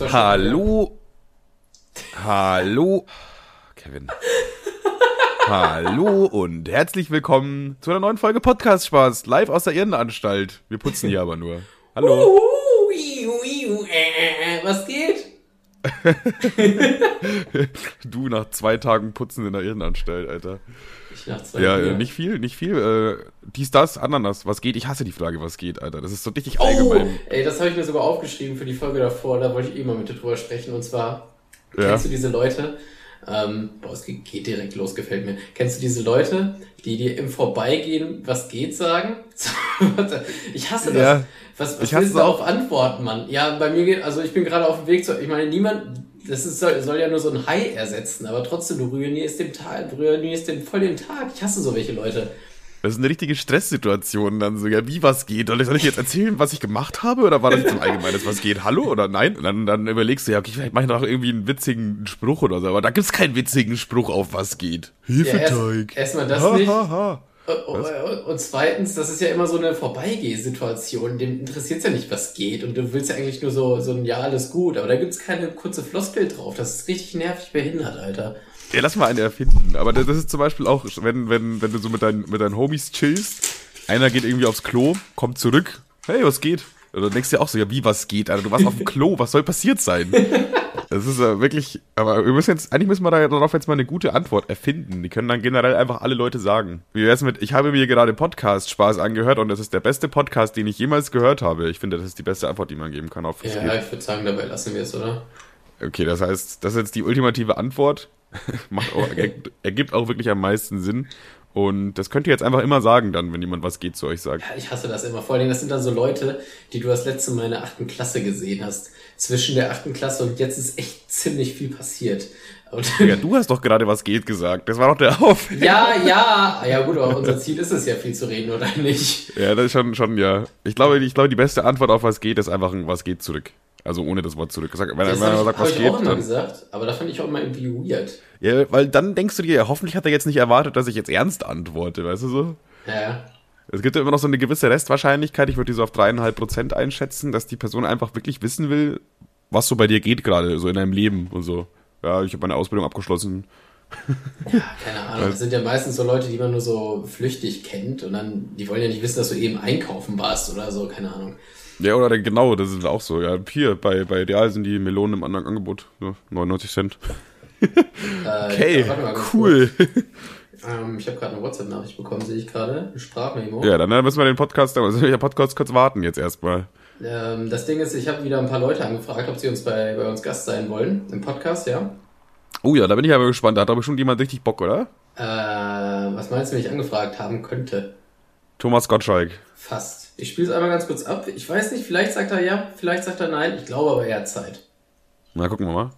Hallo. Hallo. Kevin. Hallo und herzlich willkommen zu einer neuen Folge Podcast Spaß, live aus der Irrenanstalt. Wir putzen hier aber nur. Hallo. Uh, du nach zwei Tagen Putzen in der Irrenanstalt, Alter. Ich nach zwei Ja, äh, nicht viel, nicht viel. Äh, dies, das, Ananas. Was geht? Ich hasse die Frage, was geht, Alter. Das ist so richtig Oh, allgemein. ey, das habe ich mir sogar aufgeschrieben für die Folge davor. Da wollte ich eh mal mit dir drüber sprechen. Und zwar, Ja. kennst du diese Leute? Ähm, boah, es geht direkt los, gefällt mir. Kennst du diese Leute, die dir im Vorbeigehen was geht sagen? Ich hasse das. Ja. Was, was willst du darauf antworten, Mann? Ja, bei mir geht, also ich bin gerade auf dem Weg zu, ich meine, niemand, das ist, soll, soll ja nur so ein Hai ersetzen, aber trotzdem, du ruinierst dem Tag, du ruinierst dem voll den Tag. Ich hasse so welche Leute. Das ist eine richtige Stresssituation dann so. Ja, wie was geht? Soll ich, soll ich jetzt erzählen, was ich gemacht habe? Oder war das jetzt im Allgemeines, was geht? Hallo oder nein? Und dann, dann überlegst du ja, okay, vielleicht mache ich noch irgendwie einen witzigen Spruch oder so. Aber da gibt's keinen witzigen Spruch auf was geht. Hefeteig. erst- erstmal das ha, nicht. Ha, ha. Und, und zweitens, das ist ja immer so eine Vorbeigehsituation. Dem interessiert ja nicht, was geht. Und du willst ja eigentlich nur so, so ein Ja, alles gut. Aber da gibt's keine kurze Floskel drauf. Das ist richtig nervig behindert, Alter. Ja, lass mal eine erfinden. Aber das ist zum Beispiel auch, wenn, wenn, wenn du so mit deinen, mit deinen Homies chillst, einer geht irgendwie aufs Klo, kommt zurück, hey, was geht? Oder denkst dir auch so, ja, wie, was geht? Alter, du warst auf dem Klo, was soll passiert sein? Das ist äh, wirklich, aber wir müssen jetzt, eigentlich müssen wir da darauf jetzt mal eine gute Antwort erfinden. Die können dann generell einfach alle Leute sagen. Wie wär's mit, ich habe mir gerade Podcast Spaß angehört und das ist der beste Podcast, den ich jemals gehört habe. Ich finde, das ist die beste Antwort, die man geben kann auf Ja, ich würde sagen, dabei lassen wir es, oder? Okay, das heißt, das ist jetzt die ultimative Antwort. Macht auch, ergibt, auch wirklich am meisten Sinn. Und das könnt ihr jetzt einfach immer sagen dann, wenn jemand was geht zu euch sagt. Ja, ich hasse das immer. Vor allem, das sind dann so Leute, die du das letzte Mal in der achten Klasse gesehen hast. Zwischen der achten Klasse und jetzt ist echt ziemlich viel passiert. Und Ja, du hast doch gerade was geht gesagt. Das war doch der Auf. ja, ja. Ja gut, aber unser Ziel ist es ja viel zu reden, oder nicht? Ja, das ist schon, schon, ja. Ich glaube, ich glaube, die beste Antwort auf was geht, ist einfach ein was geht zurück. Also ohne das Wort zurück. Sag, wenn, Das wenn ich, sagt, hab was ich geht, auch immer dann, gesagt, aber da fand ich auch immer irgendwie weird. ja, weil dann denkst du dir, ja, hoffentlich hat er jetzt nicht erwartet, dass ich jetzt ernst antworte, weißt du so? Ja. Es gibt ja immer noch so eine gewisse Restwahrscheinlichkeit, ich würde die so auf dreieinhalb Prozent einschätzen, dass die Person einfach wirklich wissen will, was so bei dir geht gerade, so in deinem Leben und so. Ja, ich habe meine Ausbildung abgeschlossen. Keine Ahnung, das sind ja meistens so Leute, die man nur so flüchtig kennt und dann, die wollen ja nicht wissen, dass du eben einkaufen warst oder so, keine Ahnung. Ja, oder genau, das ist auch so. Ja, hier, bei, bei Real sind die Melonen im anderen Angebot. 99 Cent. Äh, Okay, ja, warte mal ganz cool. Ähm, ich habe gerade eine WhatsApp-Nachricht bekommen, sehe ich gerade. Sprachmemo. Ja, dann äh, müssen wir den Podcast, also der Podcast kurz warten jetzt erstmal. Ähm, das Ding ist, ich habe wieder ein paar Leute angefragt, ob sie uns bei, bei uns Gast sein wollen. Im Podcast, ja. Oh ja, da bin ich aber gespannt. Da hat aber schon jemand richtig Bock, oder? Äh, was meinst du, wenn ich angefragt haben könnte? Thomas Gottschalk. Fast. Ich spiele es einmal ganz kurz ab. Ich weiß nicht, vielleicht sagt er ja, vielleicht sagt er nein. Ich glaube aber, er hat Zeit. Na, gucken wir mal.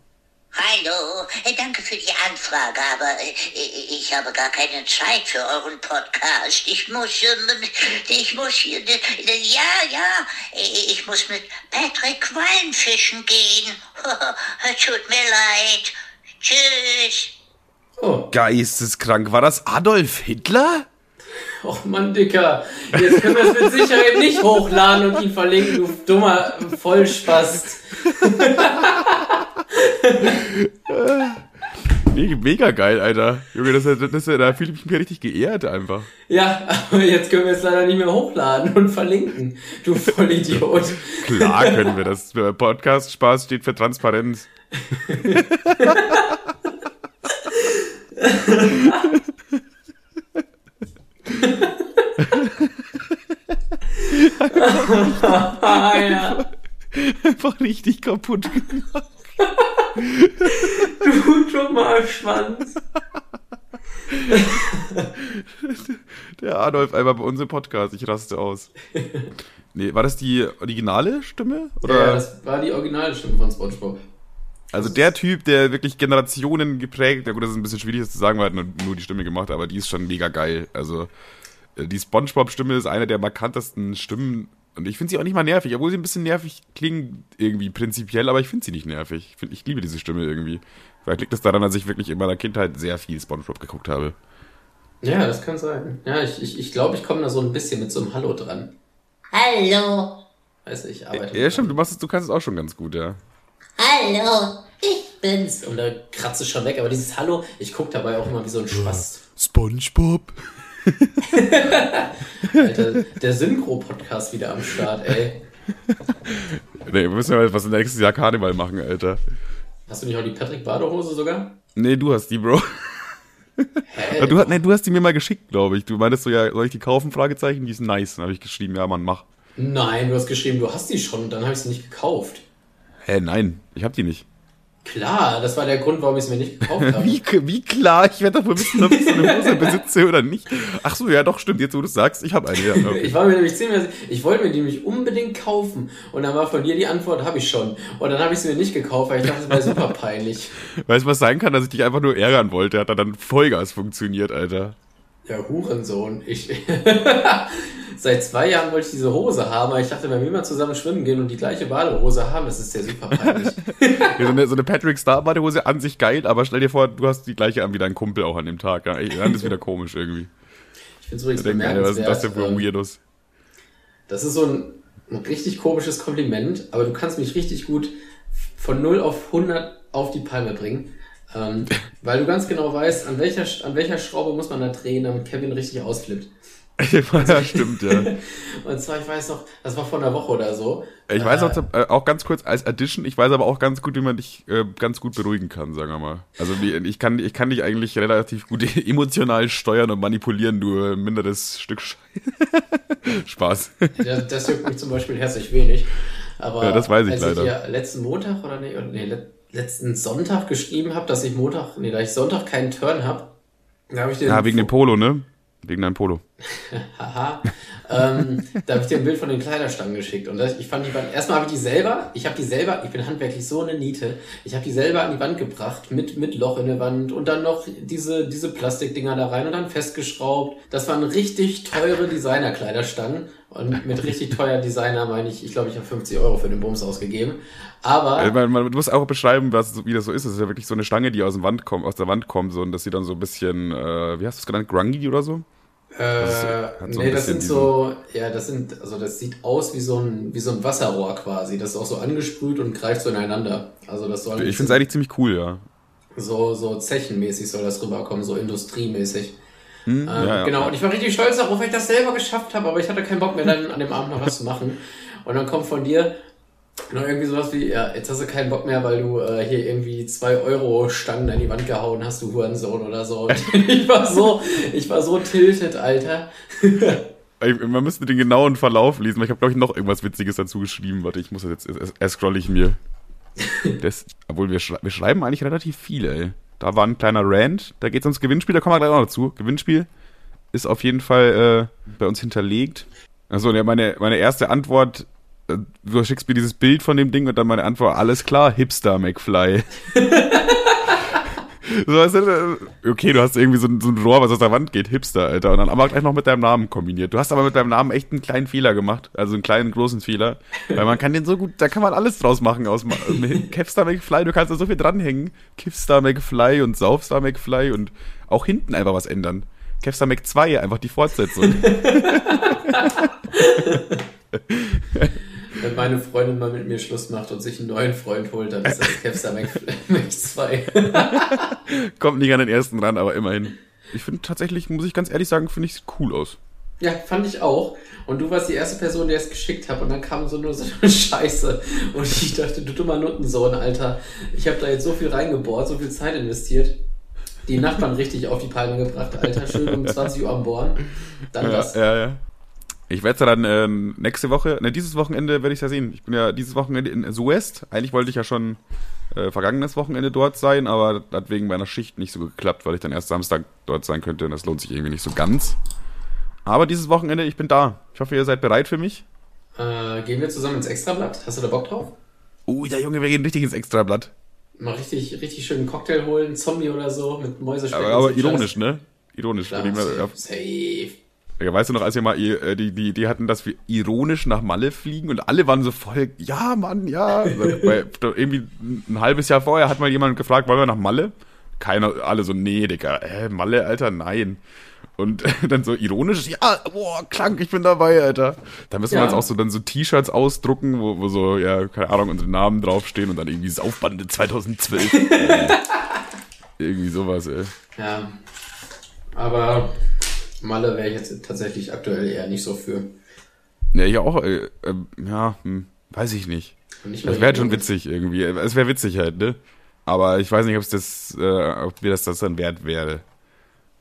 Hallo, äh, danke für die Anfrage, aber äh, äh, ich habe gar keine Zeit für euren Podcast. Ich muss, ich muss hier, ja, ja, ich muss mit Patrick Quallen fischen gehen. Tut mir leid. Tschüss. Oh, Geisteskrank. War das Adolf Hitler? Och Mann, Dicker. Jetzt können wir es mit Sicherheit nicht hochladen und ihn verlinken, du dummer Vollspast. Me- Mega geil, Alter. Junge, das, das, das, da fühle ich mich richtig geehrt einfach. Ja, aber jetzt können wir es leider nicht mehr hochladen und verlinken. Du Vollidiot. Klar können wir das. Podcast Spaß steht für Transparenz. Ah, ja. Einfach richtig kaputt gemacht. Du dummer Schwanz. Der Adolf einmal bei uns im Podcast. Ich raste aus. Nee, war das die originale Stimme? Oder? Ja, das war die originale Stimme von Spongebob. Also der Typ, der wirklich Generationen geprägt, ja gut, das ist ein bisschen schwierig das zu sagen, weil er hat nur, nur die Stimme gemacht, aber die ist schon mega geil. Also äh, die Spongebob-Stimme ist eine der markantesten Stimmen und ich finde sie auch nicht mal nervig, obwohl sie ein bisschen nervig klingt irgendwie prinzipiell, aber ich finde sie nicht nervig. Ich, find, ich liebe diese Stimme irgendwie. Vielleicht liegt das daran, dass ich wirklich in meiner Kindheit sehr viel Spongebob geguckt habe. Ja, das kann sein. Ja, ich glaube, ich, ich, glaub, ich komme da so ein bisschen mit so einem Hallo dran. Hallo. Weiß ich, ich arbeite Ja, mit stimmt, du machst es, du kannst es auch schon ganz gut, ja. Hallo, ich bin's. Und da kratzt es schon weg. Aber dieses Hallo, ich guck dabei auch immer wie so ein Spast. SpongeBob. Alter, der Synchro-Podcast wieder am Start, ey. Nee, wir müssen ja was nächstes Jahr Karneval machen, Alter. Hast du nicht auch die Patrick Badehose sogar? Nee, du hast die, Bro. Hä? Du, hast- nee, du hast die mir mal geschickt, glaube ich. Du meintest so, ja, soll ich die kaufen? Fragezeichen, die ist nice. Dann habe ich geschrieben, ja, Mann, mach. Nein, du hast geschrieben, du hast die schon und dann habe ich sie nicht gekauft. Hä, nein, ich hab die nicht. Klar, das war der Grund, warum ich sie mir nicht gekauft habe. Wie, wie klar, ich werde doch wohl wissen, ob ich so eine Hose besitze oder nicht. Ach so, ja, doch, stimmt, jetzt wo du es sagst, ich habe eine. Ja, okay. Ich war mir nämlich ziemlich, ich wollte mir die nämlich unbedingt kaufen und dann war von dir die Antwort, habe ich schon. Und dann habe ich sie mir nicht gekauft, weil ich dachte, das wäre super peinlich. Weißt du, was sein kann, dass ich dich einfach nur ärgern wollte? Hat dann Vollgas funktioniert, Alter. Ja, Hurensohn. Ich, seit zwei Jahren wollte ich diese Hose haben, aber ich dachte, wenn wir mal zusammen schwimmen gehen und die gleiche Badehose haben, das ist ja super peinlich. So, eine, so eine Patrick Star Badehose an sich geil, aber stell dir vor, du hast die gleiche an wie dein Kumpel auch an dem Tag. Ja, dann ist wieder komisch irgendwie. Ich finde es übrigens denken alle, was ist das denn für ähm, Weirdos? Das ist so ein, ein richtig komisches Kompliment, aber du kannst mich richtig gut von 0 auf 100 auf die Palme bringen. Ähm, weil du ganz genau weißt, an welcher, an welcher Schraube muss man da drehen, damit Kevin richtig ausflippt. Ja, stimmt, ja. Und zwar, ich weiß noch, das war vor einer Woche oder so. Ich weiß Äh, auch, äh, auch ganz kurz als Addition, ich weiß aber auch ganz gut, wie man dich äh, ganz gut beruhigen kann, sagen wir mal. Also wie, ich kann, ich kann dich eigentlich relativ gut emotional steuern und manipulieren, du äh, minderes Stück Scheiße. Spaß. Das, das juckt mich zum Beispiel herzlich wenig. Aber Ja, das weiß ich als leider. ich dir letzten Montag oder nee, nee, le- letzten Sonntag geschrieben habe, dass ich Montag, nee, da ich Sonntag keinen Turn habe, da habe ich dir Ja, wegen dem Polo, ne? Wegen deinem Polo. Haha. ähm, da habe ich dir ein Bild von den Kleiderstangen geschickt. Und das, ich fand die Wand, erstmal habe ich die selber, ich habe die selber, ich bin handwerklich so eine Niete, ich habe die selber an die Wand gebracht, mit, mit Loch in der Wand und dann noch diese, diese Plastikdinger da rein und dann festgeschraubt. Das waren richtig teure Designer-Kleiderstangen. Und mit richtig teuer Designer meine ich, ich glaube, ich habe 50 Euro für den Bums ausgegeben. Aber Äh, man, man muss auch beschreiben, was, wie das so ist. Es ist ja wirklich so eine Stange, die aus, dem Wand kommt, aus der Wand kommt, so, und dass sie dann so ein bisschen, äh, wie hast du es genannt, grungy oder so? Äh, hat so nee, das sind so, ja, das sind, also das sieht aus wie so ein, wie so ein Wasserrohr quasi. Das ist auch so angesprüht und greift so ineinander. Also das soll Ich finde es eigentlich ziemlich cool, ja. so, so zechenmäßig soll das rüberkommen, so industriemäßig. Hm? Ähm, ja, ja. Genau, und ich war richtig stolz darauf, weil ich das selber geschafft habe, aber ich hatte keinen Bock mehr, dann an dem Abend noch was zu machen. Und dann kommt von dir noch irgendwie sowas wie, ja, jetzt hast du keinen Bock mehr, weil du äh, hier irgendwie zwei Euro Stangen an die Wand gehauen hast, du Hurensohn oder so. Und ich war so, ich war so tilted, Alter. Man müsste den genauen Verlauf lesen, weil ich habe, glaube ich, noch irgendwas Witziges dazu geschrieben. Warte, ich muss das jetzt, erst, scroll ich mir. Das, obwohl wir, schrei wir schreiben eigentlich relativ viel, ey. Da war ein kleiner Rant, da geht's ums Gewinnspiel, da kommen wir gleich auch noch dazu. Gewinnspiel ist auf jeden Fall äh, bei uns hinterlegt. Also ja, meine, meine erste Antwort, du schickst mir dieses Bild von dem Ding und dann meine Antwort, alles klar, Hipster McFly. so, weißt du, äh, okay, du hast irgendwie so ein, so ein Rohr, was aus der Wand geht, Hipster, Alter. Und dann aber gleich noch mit deinem Namen kombiniert. Du hast aber mit deinem Namen echt einen kleinen Fehler gemacht. Also einen kleinen, großen Fehler. Weil man kann den so gut, da kann man alles draus machen aus Ma- Kevstar McFly, du kannst da so viel dranhängen. Kiffstar McFly und Saufstar McFly und auch hinten einfach was ändern. Kevstar Mac 2, einfach die Fortsetzung. Wenn meine Freundin mal mit mir Schluss macht und sich einen neuen Freund holt, dann ist das Kevstar Mac, Mac 2. Kommt nicht an den ersten ran, aber immerhin. Ich finde tatsächlich, muss ich ganz ehrlich sagen, finde ich sieht cool aus. Ja, fand ich auch. Und du warst die erste Person, die es geschickt hat. Und dann kam so nur so eine Scheiße. Und ich dachte, du dummer Nuttensohn, Alter. Ich habe da jetzt so viel reingebohrt, so viel Zeit investiert. Die Nachbarn richtig auf die Palme gebracht, Alter. Schön um 20 Uhr am Bohren. Dann Ja, das. ja, ja. Ich werde ja dann ähm, nächste Woche, ne, dieses Wochenende werde ich ja sehen. Ich bin ja dieses Wochenende in Suest. Eigentlich wollte ich ja schon äh, vergangenes Wochenende dort sein, aber das hat wegen meiner Schicht nicht so geklappt, weil ich dann erst Samstag dort sein könnte und das lohnt sich irgendwie nicht so ganz. Aber dieses Wochenende, ich bin da. Ich hoffe, ihr seid bereit für mich. Äh, gehen wir zusammen ins Extrablatt? Hast du da Bock drauf? Ui, der Junge, wir gehen richtig ins Extrablatt. Mal richtig, richtig schön einen Cocktail holen, Zombie oder so, mit Mäusespeck. Aber, aber so Scheiß. ironisch, ne? Ironisch. Klar, ja, safe. Ja, weißt du noch, als wir mal äh, die, die Idee hatten, dass wir ironisch nach Malle fliegen und alle waren so voll, ja, Mann, ja. Weil, irgendwie ein halbes Jahr vorher hat mal jemand gefragt, wollen wir nach Malle? Keiner, alle so, nee, Digga, äh, Malle, Alter, nein. Und dann so ironisch, ja, boah, krank, ich bin dabei, Alter. Da müssen Ja. wir jetzt auch so dann so T-Shirts ausdrucken, wo, wo so, ja, keine Ahnung, unsere Namen draufstehen und dann irgendwie Saufbande 2012. Äh, irgendwie sowas, ey. Ja. Aber Malle wäre ich jetzt tatsächlich aktuell eher nicht so für. Ja, ich auch, äh, äh, ja, hm, weiß ich nicht. Nicht Das wäre schon witzig irgendwie. Es wäre witzig halt, ne? Aber ich weiß nicht, ob es das, äh, ob mir das, das dann wert wäre.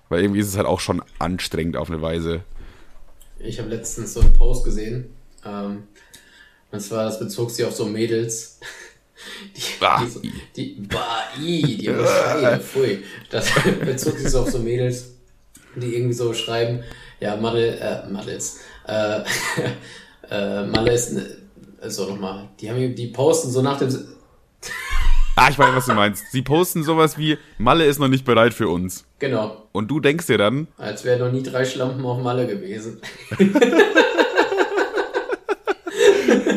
Weil irgendwie ist es halt auch schon anstrengend auf eine Weise. Ich habe letztens so einen Post gesehen. Ähm, und zwar, das bezog sich auf so Mädels. Die, Bah, die, die, bah, i, die aber Scheiße, pfui. Das bezog sich so auf so Mädels, die irgendwie so schreiben, ja, Madel, äh, Madels, äh, äh, Malle ist, ne, so nochmal, die haben, die posten so nach dem, Ah, ich weiß, was du meinst. Sie posten sowas wie, Malle ist noch nicht bereit für uns. genau, Und du denkst dir dann, als wäre noch nie drei Schlampen auf Malle gewesen.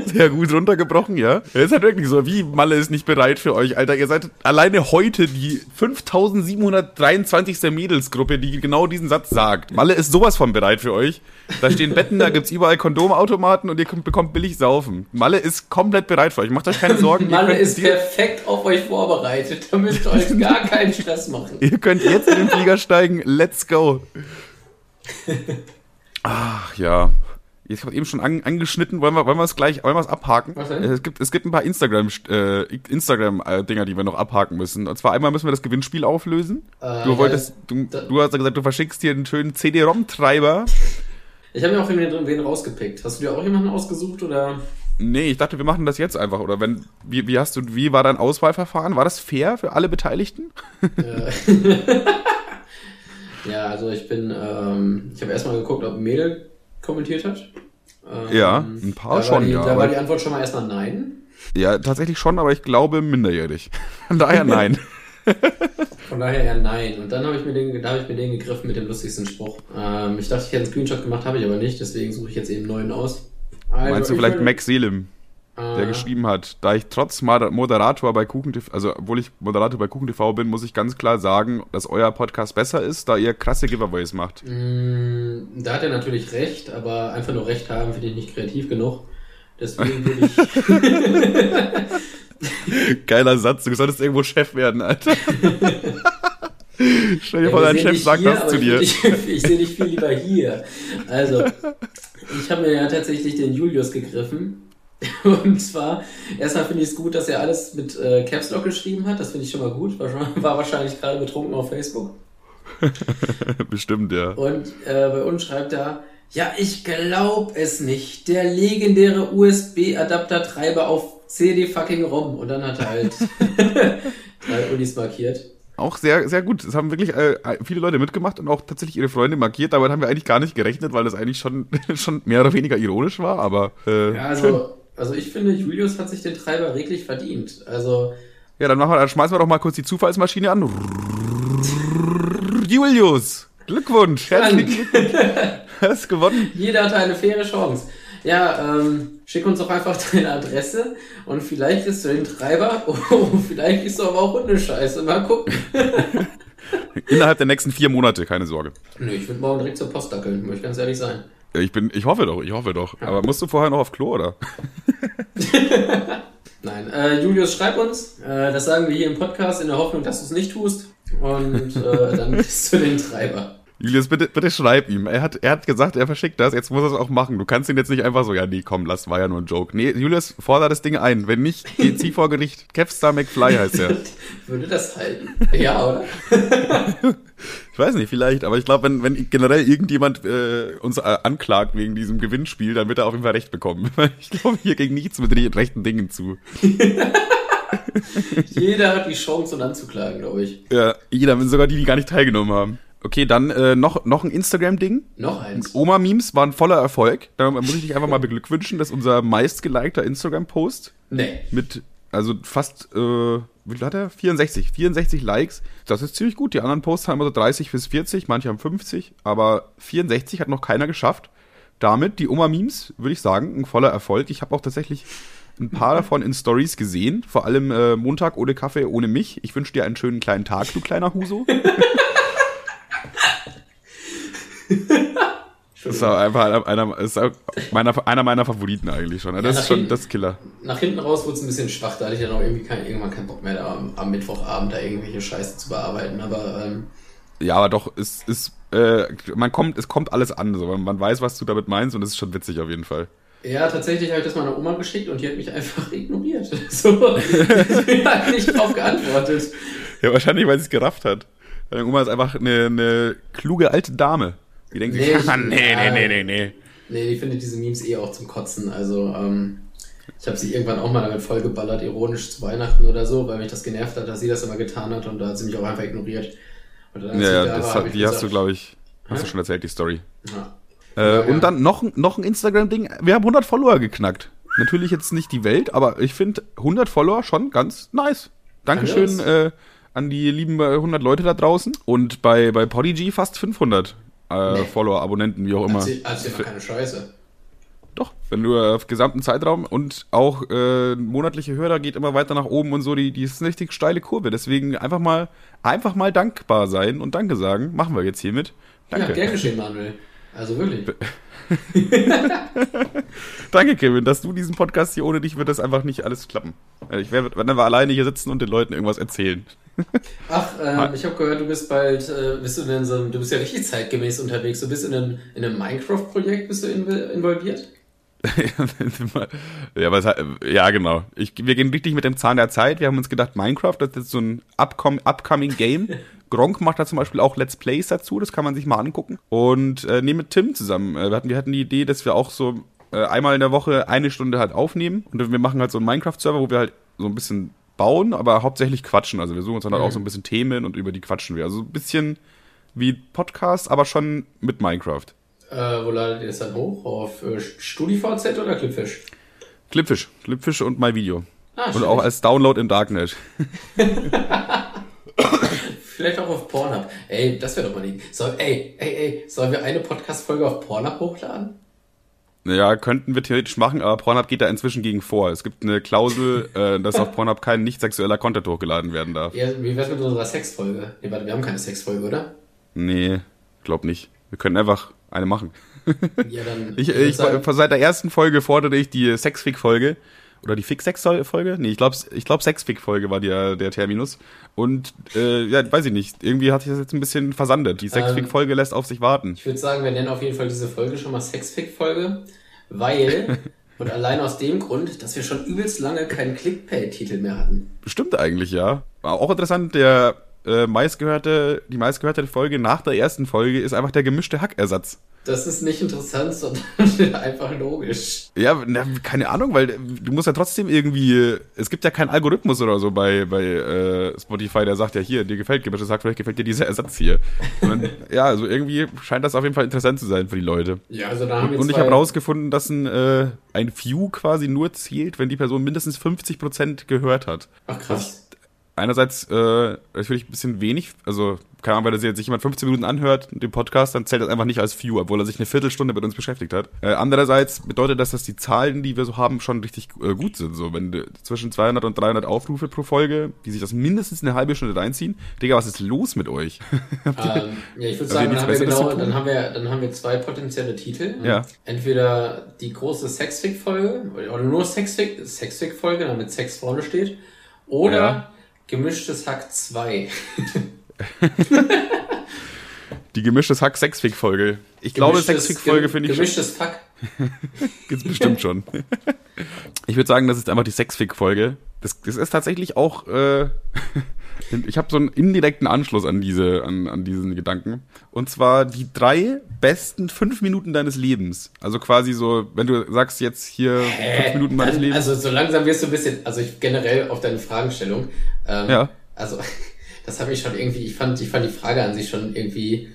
sehr gut runtergebrochen, ja? Es ist halt wirklich so, wie Malle ist nicht bereit für euch, Alter. Ihr seid alleine heute die 5723. Mädelsgruppe, die genau diesen Satz sagt. Malle ist sowas von bereit für euch. Da stehen Betten, da gibt's überall Kondomautomaten und ihr kommt- bekommt billig saufen. Malle ist komplett bereit für euch. Macht euch keine Sorgen. Malle ist perfekt auf euch vorbereitet, da müsst ihr euch gar keinen Stress machen. ihr könnt jetzt in den Flieger steigen. Let's go. Ach ja. Ich habe eben schon an, angeschnitten, wollen wir, wollen wir es gleich, wollen wir es abhaken? Was denn? Es gibt, es gibt ein paar Instagram, äh, Instagram-Dinger, die wir noch abhaken müssen. Und zwar einmal müssen wir das Gewinnspiel auflösen. Äh, du wolltest, du, du hast ja gesagt, du verschickst hier einen schönen CD-ROM-Treiber. Ich habe mir auch wen, wen rausgepickt. Hast du dir auch jemanden ausgesucht oder? Nee, ich dachte, wir machen das jetzt einfach. Oder wenn, wie, wie hast du, wie war dein Auswahlverfahren? War das fair für alle Beteiligten? Ja, also ich bin, ähm, ich habe erstmal geguckt, ob Mädel kommentiert hat. Ähm, Ja, ein paar schon, die, ja, Da war die Antwort schon mal erstmal nein. Ja, tatsächlich schon, aber ich glaube minderjährig. Von daher nein. Von daher eher nein. Und dann habe ich mir den, da habe ich mir den gegriffen mit dem lustigsten Spruch. Ähm, ich dachte, ich hätte einen Screenshot gemacht, habe ich aber nicht, deswegen suche ich jetzt eben einen neuen aus. Also, Meinst du ich vielleicht würde- Max Selim? Der äh, geschrieben hat, da ich trotz Moder- Moderator bei KuchenTV, also obwohl ich Moderator bei KuchenTV bin, muss ich ganz klar sagen, dass euer Podcast besser ist, da ihr krasse Giveaways macht. mh, Da hat er natürlich recht, aber einfach nur recht haben finde ich nicht kreativ genug. Deswegen würde ich. Geiler Satz, du solltest irgendwo Chef werden, Alter. Stell dir Ja, vor, dein Chef sagt hier, das zu ich dir. dich- Ich, sehe dich viel lieber hier. Also, ich habe mir ja tatsächlich den Julius gegriffen. Und zwar, erstmal finde ich es gut, dass er alles mit äh, Caps Lock geschrieben hat. Das finde ich schon mal gut. War, schon, war wahrscheinlich gerade betrunken auf Facebook. Bestimmt, ja. Und äh, bei uns schreibt er, ja, ich glaub es nicht. Der legendäre USB-Adapter-Treiber auf CD fucking ROM. Und dann hat er halt drei Unis markiert. Auch sehr, sehr gut. Es haben wirklich äh, viele Leute mitgemacht und auch tatsächlich ihre Freunde markiert. Damit haben wir eigentlich gar nicht gerechnet, weil das eigentlich schon, schon mehr oder weniger ironisch war, aber äh, Ja, schön. Also, ich finde, Julius hat sich den Treiber redlich verdient. Also, Ja, dann, machen wir, dann schmeißen wir doch mal kurz die Zufallsmaschine an. Julius, Glückwunsch, herzlichen Glückwunsch. Du hast gewonnen. jeder hat eine faire Chance. Ja, ähm, schick uns doch einfach deine Adresse und vielleicht kriegst du den Treiber und vielleicht kriegst du aber auch Hundescheiße. Mal gucken. Innerhalb der nächsten vier Monate, keine Sorge. Nö, ich würde morgen direkt zur Post dackeln, muss ich ganz ehrlich sein. Ich bin, ich hoffe doch, ich hoffe doch. Aber musst du vorher noch auf Klo, oder? Nein, äh, Julius, schreib uns. Äh, das sagen wir hier im Podcast in der Hoffnung, dass du es nicht tust. Und äh, dann kriegst du den Treiber. Julius, bitte, bitte schreib ihm. Er hat, er hat gesagt, er verschickt das, jetzt muss er es auch machen. Du kannst ihn jetzt nicht einfach so, ja, nee, komm, lass, war ja nur ein Joke. Nee, Julius, fordere das Ding ein. Wenn nicht, zieh vor Gericht. Kevstar McFly heißt er. Würde das halten? Ja, oder? Ich weiß nicht, vielleicht, aber ich glaube, wenn, wenn generell irgendjemand äh, uns äh, anklagt wegen diesem Gewinnspiel, dann wird er auf jeden Fall Recht bekommen. Ich glaube, hier ging nichts mit re- rechten Dingen zu. Jeder hat die Chance, uns anzuklagen, glaube ich. Ja, jeder, sogar die, die gar nicht teilgenommen haben. Okay, dann äh, noch, noch ein Instagram-Ding. Noch eins. Oma-Memes waren voller Erfolg. Da muss ich dich einfach mal beglückwünschen, dass unser meistgelikter Instagram-Post Nee. mit, also fast, äh, wie viel hat er? 64. 64 Likes. Das ist ziemlich gut. Die anderen Posts haben immer so 30 bis 40, manche haben 50, aber 64 hat noch keiner geschafft. Damit die Oma-Memes, würde ich sagen, ein voller Erfolg. Ich habe auch tatsächlich ein paar davon in Stories gesehen. Vor allem äh, Montag ohne Kaffee, ohne mich. Ich wünsche dir einen schönen kleinen Tag, du kleiner Huso. Das ist auch einfach einer, ist auch meiner, einer meiner Favoriten eigentlich schon. Das Ja, ist schon hinten- das Killer. Nach hinten raus wurde es ein bisschen schwach, da hatte ich dann auch irgendwie kein, irgendwann keinen Bock mehr, da am, am Mittwochabend da irgendwelche Scheiße zu bearbeiten. Aber ähm, Ja, aber doch, es ist, äh, man kommt, es kommt alles an. So. Man, man weiß, was du damit meinst und es ist schon witzig auf jeden Fall. ja, tatsächlich habe ich das meiner Oma geschickt und die hat mich einfach ignoriert. So, die hat nicht drauf geantwortet. Ja, wahrscheinlich, weil sie es gerafft hat. Deine Oma ist einfach eine, eine kluge alte Dame. Die denkt Nee, sich, ich- ah, nee, ja. nee, nee, nee, nee. Nee, ich finde diese Memes eh auch zum Kotzen. Also, ähm, ich habe sie irgendwann auch mal damit vollgeballert, ironisch zu Weihnachten oder so, weil mich das genervt hat, dass sie das immer getan hat und da hat sie mich auch einfach ignoriert. Ja, ja, da das war, hat, die hast du, gesagt, glaube ich, hast du Hä? schon erzählt, die Story. Ja. Äh, Ja, und ja. dann noch, ein- noch ein Instagram-Ding. Wir haben 100 Follower geknackt. Natürlich jetzt nicht die Welt, aber ich finde 100 Follower schon ganz nice. Dankeschön äh, an die lieben äh, 100 Leute da draußen. Und bei, bei Podigy fast 500 äh, Nee. Follower, Abonnenten, wie auch immer. Erzähl, erzähl mal keine Scheiße. Doch, wenn du äh, auf gesamten Zeitraum und auch äh, monatliche Hörer geht immer weiter nach oben und so, die, die ist eine richtig steile Kurve. Deswegen einfach mal, einfach mal dankbar sein und Danke sagen. Machen wir jetzt hiermit. Danke. Ja, gern geschehen, Manuel. Also wirklich. Danke, Kevin, dass du diesen Podcast hier ohne dich wird das einfach nicht alles klappen. Äh, Ich werde dann wir alleine hier sitzen und den Leuten irgendwas erzählen. Ach, ähm, ich habe gehört, du bist bald, äh, bist du in so du bist ja richtig zeitgemäß unterwegs. Du bist in einem, in einem Minecraft-Projekt, bist du inv- involviert? ja, was, ja, genau. Ich, wir gehen richtig mit dem Zahn der Zeit. Wir haben uns gedacht, Minecraft, das ist so ein upcom upcoming Game. Gronk macht da zum Beispiel auch Let's Plays dazu, das kann man sich mal angucken. Und äh, nehmen mit Tim zusammen. Äh, wir, hatten, wir hatten die Idee, dass wir auch so äh, einmal in der Woche eine Stunde halt aufnehmen. Und wir machen halt so einen Minecraft-Server, wo wir halt so ein bisschen bauen, aber hauptsächlich quatschen. Also wir suchen uns dann halt auch so ein bisschen Themen und über die quatschen wir. Also ein bisschen wie Podcast, aber schon mit Minecraft. Äh, wo ladet ihr das dann hoch? Auf äh, StudiVZ oder Clipfish? Clipfish, Clipfish und MyVideo. Ah, Und auch als Download im Darknet. Vielleicht auch auf Pornhub. Ey, das wäre doch mal die. Soll, ey, ey, ey, sollen wir eine Podcast-Folge auf Pornhub hochladen? Ja, könnten wir theoretisch machen, aber Pornhub geht da inzwischen gegen vor. Es gibt eine Klausel, äh, dass auf Pornhub kein nicht sexueller Content hochgeladen werden darf. Ja, wie wär's mit unserer Sexfolge? Nee, warte, wir haben keine Sexfolge, oder? Nee, glaub nicht. Wir können einfach eine machen. Ja, dann. Ich, ich, sagen- seit der ersten Folge fordere ich die Sexfic-Folge. Oder die Fix-Sex-Folge? Nee, ich glaube, ich glaub, Sexfic-Folge war der, der Terminus. Und, äh, ja, weiß ich nicht. Irgendwie hat sich das jetzt ein bisschen versandet. Die Sexfic-Folge lässt auf sich warten. Ich würde sagen, wir nennen auf jeden Fall diese Folge schon mal Sexfic-Folge, weil, und allein aus dem Grund, dass wir schon übelst lange keinen Clickbait-Titel mehr hatten. Stimmt eigentlich, ja. War auch interessant, der äh, meistgehörte, die meistgehörte Folge nach der ersten Folge ist einfach der gemischte Hackersatz. Das ist nicht interessant, sondern einfach logisch. Ja, na, keine Ahnung, weil du musst ja trotzdem irgendwie, es gibt ja keinen Algorithmus oder so bei, bei äh, Spotify, der sagt ja hier, dir gefällt gemischtes Hack, vielleicht gefällt dir dieser Ersatz hier. Und ja, also irgendwie scheint das auf jeden Fall interessant zu sein für die Leute. Ja, also da haben wir Und ich habe rausgefunden, dass ein, äh, ein View quasi nur zählt, wenn die Person mindestens 50% gehört hat. Ach krass. Einerseits äh, natürlich ein bisschen wenig, also keine Ahnung, wenn sich jemand 15 Minuten anhört, den Podcast, dann zählt das einfach nicht als View, obwohl er sich eine Viertelstunde mit uns beschäftigt hat. Äh, andererseits bedeutet das, dass die Zahlen, die wir so haben, schon richtig äh, gut sind. So, wenn zwischen 200 und 300 Aufrufe pro Folge, die sich das mindestens eine halbe Stunde reinziehen. Digga, was ist los mit euch? Ähm, ja, ich würde sagen, dann haben, wir genau, dann, haben wir, dann haben wir zwei potenzielle Titel. Ja. Entweder die große Sexfic-Folge oder nur Sexfic- Sexfic-Folge, damit Sex vorne steht. Oder Ja. Gemischtes Hack 2. Die gemischtes Hack Sexfic-Folge. Ich glaube, Gemischtes- Sexfic-Folge gem- finde ich Gemischtes Fuck. gibt's bestimmt schon. ich würde sagen, das ist einfach die Sexfic-Folge. Das, das ist tatsächlich auch, äh, ich habe so einen indirekten Anschluss an diese, an, an diesen Gedanken. Und zwar die drei besten fünf Minuten deines Lebens. Also quasi so, wenn du sagst jetzt hier fünf Minuten meines Dann- Lebens. Also so langsam wirst du ein bisschen, also ich generell auf deine Fragestellung. Ähm, Ja. Also das habe ich schon irgendwie, ich fand, ich fand die Frage an sich schon irgendwie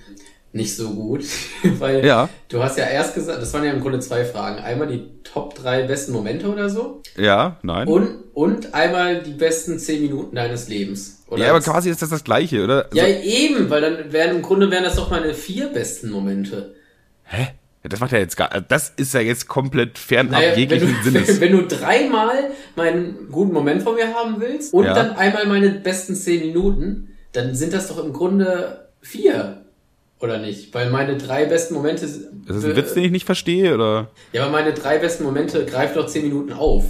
nicht so gut, weil Ja. du hast ja erst gesagt, das waren ja im Grunde zwei Fragen. Einmal die Top drei besten Momente oder so ja, nein. und, und einmal die besten zehn Minuten deines Lebens. Oder ja, aber quasi ist das das Gleiche, oder? Also, ja, eben, weil dann wären im Grunde wären das doch meine vier besten Momente. Hä? Ja, das macht ja jetzt gar, das ist ja jetzt komplett fernab Naja, wenn, jeglichen du, Sinnes. wenn du dreimal meinen guten Moment von mir haben willst und Ja. dann einmal meine besten zehn Minuten, dann sind das doch im Grunde vier. Oder nicht? Weil meine drei besten Momente. Ist das ein Witz, den ich nicht verstehe, oder? Ja, aber meine drei besten Momente greifen doch zehn Minuten auf.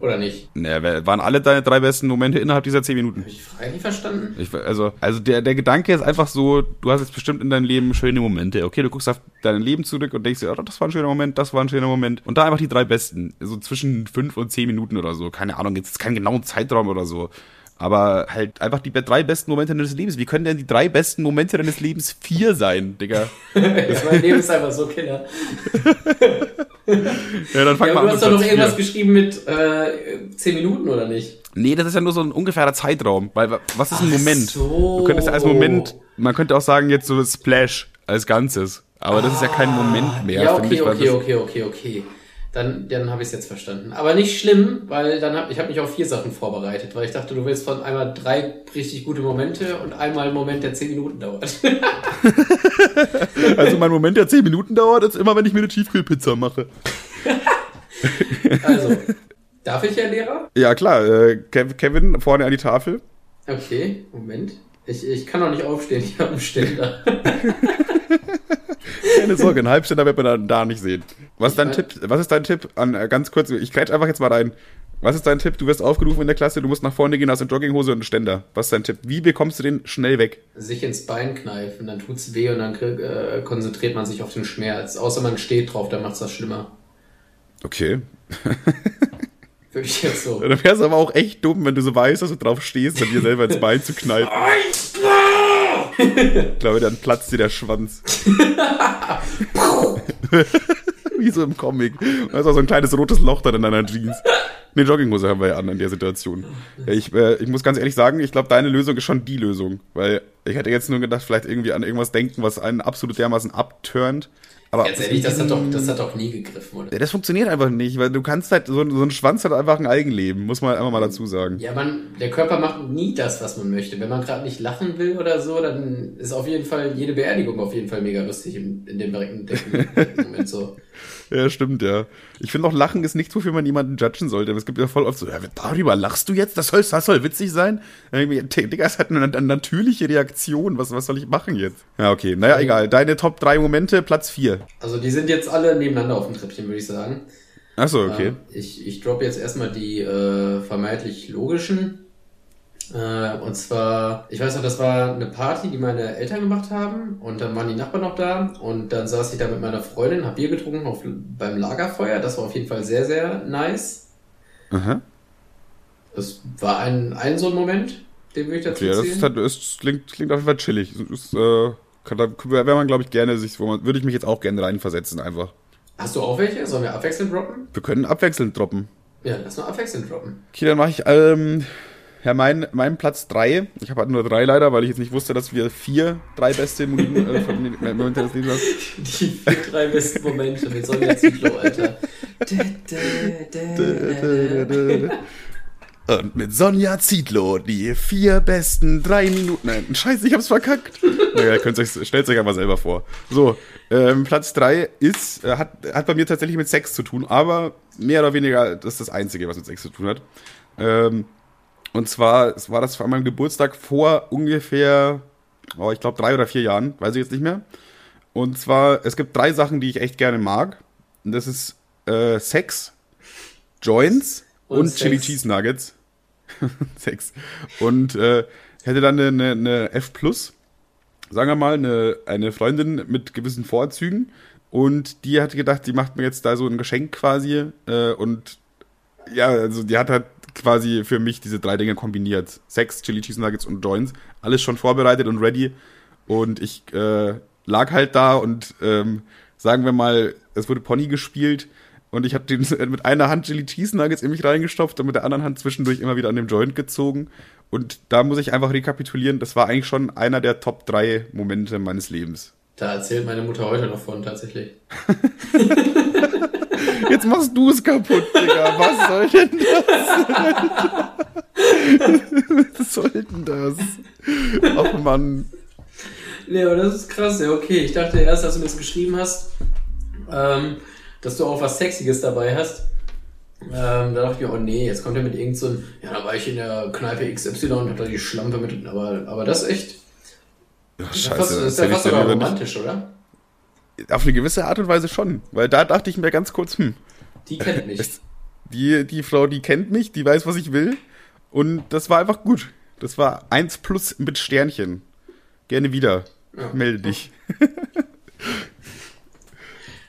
Oder nicht? Naja, waren alle deine drei besten Momente innerhalb dieser zehn Minuten? Habe ich Frage nicht verstanden? Ich, also, also der, der Gedanke ist einfach so, du hast jetzt bestimmt in deinem Leben schöne Momente. Okay, du guckst auf dein Leben zurück und denkst dir, oh, das war ein schöner Moment, das war ein schöner Moment. Und da einfach die drei besten. So zwischen fünf und zehn Minuten oder so. Keine Ahnung, jetzt keinen genauen Zeitraum oder so. Aber halt einfach die drei besten Momente deines Lebens. Wie können denn die drei besten Momente deines Lebens vier sein, Digga? mein Leben ist einfach so killer. Ja, dann fang Ja, mal aber an du hast doch noch irgendwas vier. geschrieben mit äh, zehn Minuten, oder nicht? Nee, das ist ja nur so ein ungefährer Zeitraum. Weil wa- was ist ein Moment? so. Du könntest ja als Moment, man könnte auch sagen, jetzt so Splash als Ganzes. Aber das ist ja kein Moment mehr, Ja, okay, ich. okay, okay, okay, okay. Dann, dann habe ich es jetzt verstanden. Aber nicht schlimm, weil dann hab, ich habe mich auf vier Sachen vorbereitet, weil ich dachte, du willst von einmal drei richtig gute Momente und einmal einen Moment, der zehn Minuten dauert. Also mein Moment, der 10 Minuten dauert, ist immer, wenn ich mir eine Tiefkühlpizza mache. Also, darf ich, Herr Lehrer? Ja, klar. Äh, Kev- Kevin, vorne an die Tafel. Okay, Moment. Ich, ich kann noch nicht aufstehen, ich habe einen Ständer. Keine Sorge, einen Halbständer wird man dann da nicht sehen. Was ist dein Ich Tipp? Was ist dein Tipp an, äh, ganz kurz, ich grätsch einfach jetzt mal rein. Was ist dein Tipp? Du wirst aufgerufen in der Klasse, du musst nach vorne gehen, hast eine Jogginghose und einen Ständer. Was ist dein Tipp? Wie bekommst du den schnell weg? sich ins Bein kneifen, dann tut's weh und dann äh, konzentriert man sich auf den Schmerz. Außer man steht drauf, dann macht's das schlimmer. Okay. Würde ich jetzt so. Dann wäre es aber auch echt dumm, wenn du so weißt, dass du drauf stehst, dann dir selber ins Bein zu kneifen. Ich glaube, dann platzt dir der Schwanz. Wie so im Comic. Da ist auch so ein kleines rotes Loch dann in deiner Jeans. Eine Jogginghose haben wir ja an in der Situation. Ja, ich, äh, ich muss ganz ehrlich sagen, ich glaube, deine Lösung ist schon die Lösung. Weil ich hätte jetzt nur gedacht, vielleicht irgendwie an irgendwas denken, was einen absolut dermaßen abturnt. Aber Ganz ehrlich, das hat doch, das hat doch nie gegriffen, oder? ja, das funktioniert einfach nicht, weil du kannst halt, so, ein- so ein Schwanz hat einfach ein Eigenleben, muss man einfach mal dazu sagen. Ja, man, der Körper macht nie das, was man möchte. Wenn man gerade nicht lachen will oder so, dann ist auf jeden Fall jede Beerdigung auf jeden Fall mega lustig im, in dem direkten Moment so. Ja, stimmt, ja. Ich finde auch, Lachen ist nichts, wofür man jemanden judgen sollte. Aber es gibt ja voll oft so, ja, darüber lachst du jetzt? Das soll, das soll witzig sein? Digga, es hat eine, eine natürliche Reaktion. Was, was soll ich machen jetzt? Ja, okay. Naja, egal. Deine Top 3 Momente, Platz 4. Also die sind jetzt alle nebeneinander auf dem Treppchen, würde ich sagen. Achso, okay. Ähm, ich ich droppe jetzt erstmal die äh, vermeintlich logischen. Äh, und zwar, ich weiß noch, das war eine Party, die meine Eltern gemacht haben. Und dann waren die Nachbarn noch da. Und dann saß ich da mit meiner Freundin, hab Bier getrunken auf, beim Lagerfeuer. Das war auf jeden Fall sehr, sehr nice. Aha. Das war ein, ein so ein Moment, den würde ich dazu Okay, ja, das, halt, das klingt, klingt auf jeden Fall chillig. Ist, äh, kann, da wäre man, glaube ich, gerne sich, wo man, würde ich mich jetzt auch gerne reinversetzen einfach. Hast du auch welche? Sollen wir abwechselnd droppen? Wir können abwechselnd droppen. Ja, lass mal abwechselnd droppen. Okay, dann mache ich, ähm, ja, mein, mein Platz 3. Ich habe halt nur drei leider, weil ich jetzt nicht wusste, dass wir vier, drei beste äh, von den Momente des Lebens haben. Die vier, drei besten Momente mit Sonja Zietlow, Alter. Da, da, da, da, da. Und mit Sonja Zietlow die vier besten drei Minuten. Nein, scheiße, ich hab's verkackt. naja, könnt euch, stellt euch einfach selber vor. So, ähm, Platz drei ist, äh, hat, hat bei mir tatsächlich mit Sex zu tun, aber mehr oder weniger, das ist das Einzige, was mit Sex zu tun hat. Ähm, und zwar, es war das vor meinem Geburtstag vor ungefähr, oh, ich glaube drei oder vier Jahren, weiß ich jetzt nicht mehr. Und zwar, es gibt drei Sachen, die ich echt gerne mag. Und das ist äh, Sex, Joints Und und. Chili Cheese Nuggets. Sex. Und äh, ich hatte dann eine, eine, eine F sagen wir mal, eine, eine Freundin mit gewissen Vorzügen. Und die hat gedacht, die macht mir jetzt da so ein Geschenk quasi. Äh, und ja, also die hat halt quasi für mich diese drei Dinge kombiniert. Sex, Chili Cheese Nuggets und Joints. Alles schon vorbereitet und ready. Und ich äh, lag halt da und ähm, sagen wir mal, es wurde Pony gespielt. Und ich habe den mit einer Hand Chili Cheese Nuggets in mich reingestopft und mit der anderen Hand zwischendurch immer wieder an dem Joint gezogen. Und da muss ich einfach rekapitulieren, das war eigentlich schon einer der Top 3 Momente meines Lebens. Da erzählt meine Mutter heute noch von, tatsächlich. Jetzt machst du es kaputt, Digga. Was soll denn das? Was soll denn das? Ach Mann. Nee, aber das ist krass, ja, okay. Ich dachte erst, als du mir das geschrieben hast, ähm, dass du auch was Sexiges dabei hast. Ähm, da dachte ich mir, oh nee, jetzt kommt er mit irgend so ja, da war ich in der Kneipe XY und hab da die Schlampe mit, aber, aber das echt, Ja, das ist ja fast, das ist ja fast sogar romantisch, oder? Auf eine gewisse Art und Weise schon. Weil da dachte ich mir ganz kurz, hm, Die kennt mich. Es- die, die Frau, die kennt mich, die weiß, was ich will. Und das war einfach gut. Das war 1 plus mit Sternchen. Gerne wieder. Ja. Melde dich.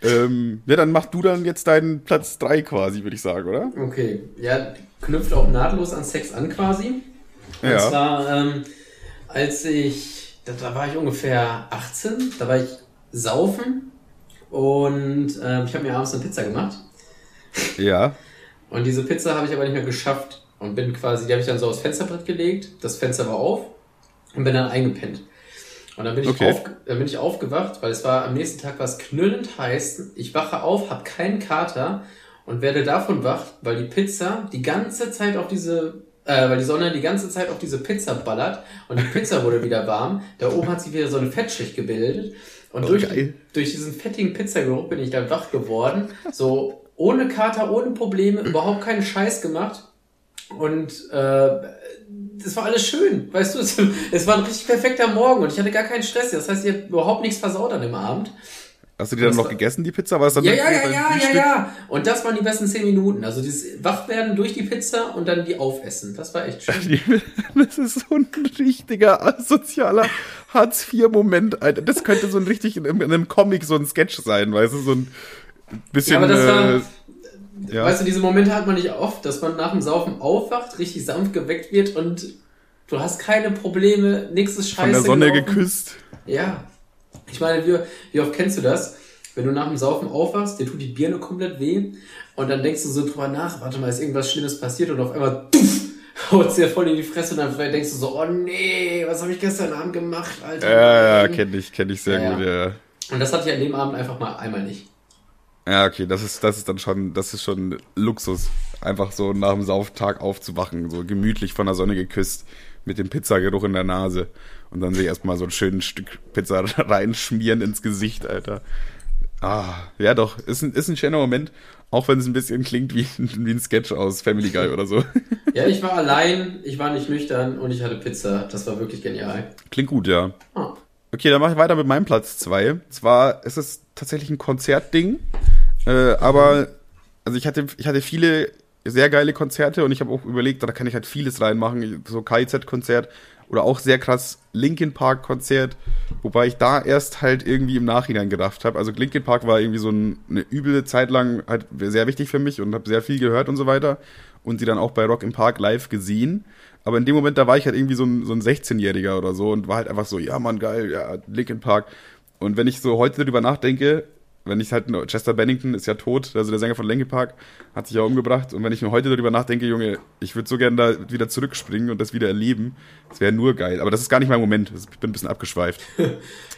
ähm, ja, dann mach du dann jetzt deinen Platz 3 quasi, würde ich sagen, oder? Okay, ja, knüpft auch nahtlos an Sex an quasi. Und Ja. zwar, ähm, als ich, da, da war ich ungefähr 18, da war ich saufen und ähm, ich habe mir abends eine Pizza gemacht. Ja. Und diese Pizza habe ich aber nicht mehr geschafft und bin quasi, die habe ich dann so aufs Fensterbrett gelegt, das Fenster war auf und bin dann eingepennt. Und dann bin ich, Okay. auf, dann bin ich aufgewacht, weil es war am nächsten Tag was knüllend heiß. Ich wache auf, habe keinen Kater und werde davon wach, weil die Pizza die ganze Zeit auf diese, äh, weil die Sonne die ganze Zeit auf diese Pizza ballert und die Pizza wurde wieder warm. Da oben hat sich wieder so eine Fettschicht gebildet und Oh, durch, geil. durch diesen fettigen Pizzageruch bin ich dann wach geworden. So ohne Kater, ohne Probleme, überhaupt keinen Scheiß gemacht. Und äh, das war alles schön, weißt du, es, es war ein richtig perfekter Morgen und ich hatte gar keinen Stress. Das heißt, ich habe überhaupt nichts versaut an dem Abend. Hast du die dann noch gegessen, die Pizza? War es dann Ja, ja, ja, ja, ja, ja. Und das waren die besten zehn Minuten. Also dieses Wachwerden durch die Pizza und dann die aufessen. Das war echt schön. Das ist so ein richtiger sozialer Hartz-IV-Moment, Alter. Das könnte so ein richtig in, in einem Comic so ein Sketch sein, weißt du, so ein bisschen. Ja, aber das war, äh, ja. weißt du, diese Momente hat man nicht oft, dass man nach dem Saufen aufwacht, richtig sanft geweckt wird und du hast keine Probleme, nichts ist scheiße von der Sonne gelaufen. geküsst. Ja. Ich meine, wie, wie oft kennst du das? Wenn du nach dem Saufen aufwachst, dir tut die Birne komplett weh und dann denkst du so drüber nach, warte mal, ist irgendwas Schlimmes passiert und auf einmal tuff, haut's dir voll in die Fresse und dann vielleicht denkst du so, oh nee, was habe ich gestern Abend gemacht, Alter? Ja, ja, kenne ich, kenne ich sehr Ja, gut, ja. ja. Und das hatte ich an dem Abend einfach mal einmal nicht. Ja, okay, das ist, das ist dann schon, das ist schon Luxus. Einfach so nach dem Sauftag aufzuwachen, so gemütlich von der Sonne geküsst, mit dem Pizzageruch in der Nase und dann sich erstmal so ein schönes Stück Pizza reinschmieren ins Gesicht, Alter. Ah, ja doch, ist ein, ist ein schöner Moment, auch wenn es ein bisschen klingt wie, wie ein Sketch aus Family Guy oder so. Ja, ich war allein, ich war nicht nüchtern und ich hatte Pizza. Das war wirklich genial. Klingt gut, ja. Ah. Okay, dann mache ich weiter mit meinem Platz zwei. Zwar ist es tatsächlich ein Konzertding, äh, aber also ich hatte, ich hatte viele sehr geile Konzerte und ich habe auch überlegt, da kann ich halt vieles reinmachen, so KIZ-Konzert oder auch sehr krass Linkin Park-Konzert, wobei ich da erst halt irgendwie im Nachhinein gedacht habe. Also Linkin Park war irgendwie so ein, eine üble Zeit lang halt sehr wichtig für mich und habe sehr viel gehört und so weiter und sie dann auch bei Rock im Park live gesehen. Aber in dem Moment, da war ich halt irgendwie so ein, so ein 16-Jähriger oder so und war halt einfach so, ja Mann, geil, ja, Linkin Park. Und wenn ich so heute darüber nachdenke, wenn ich halt, Chester Bennington ist ja tot, also der Sänger von Linkin Park, hat sich ja umgebracht. Und wenn ich mir heute darüber nachdenke, Junge, ich würde so gerne da wieder zurückspringen und das wieder erleben, das wäre nur geil. Aber das ist gar nicht mein Moment, ich bin ein bisschen abgeschweift.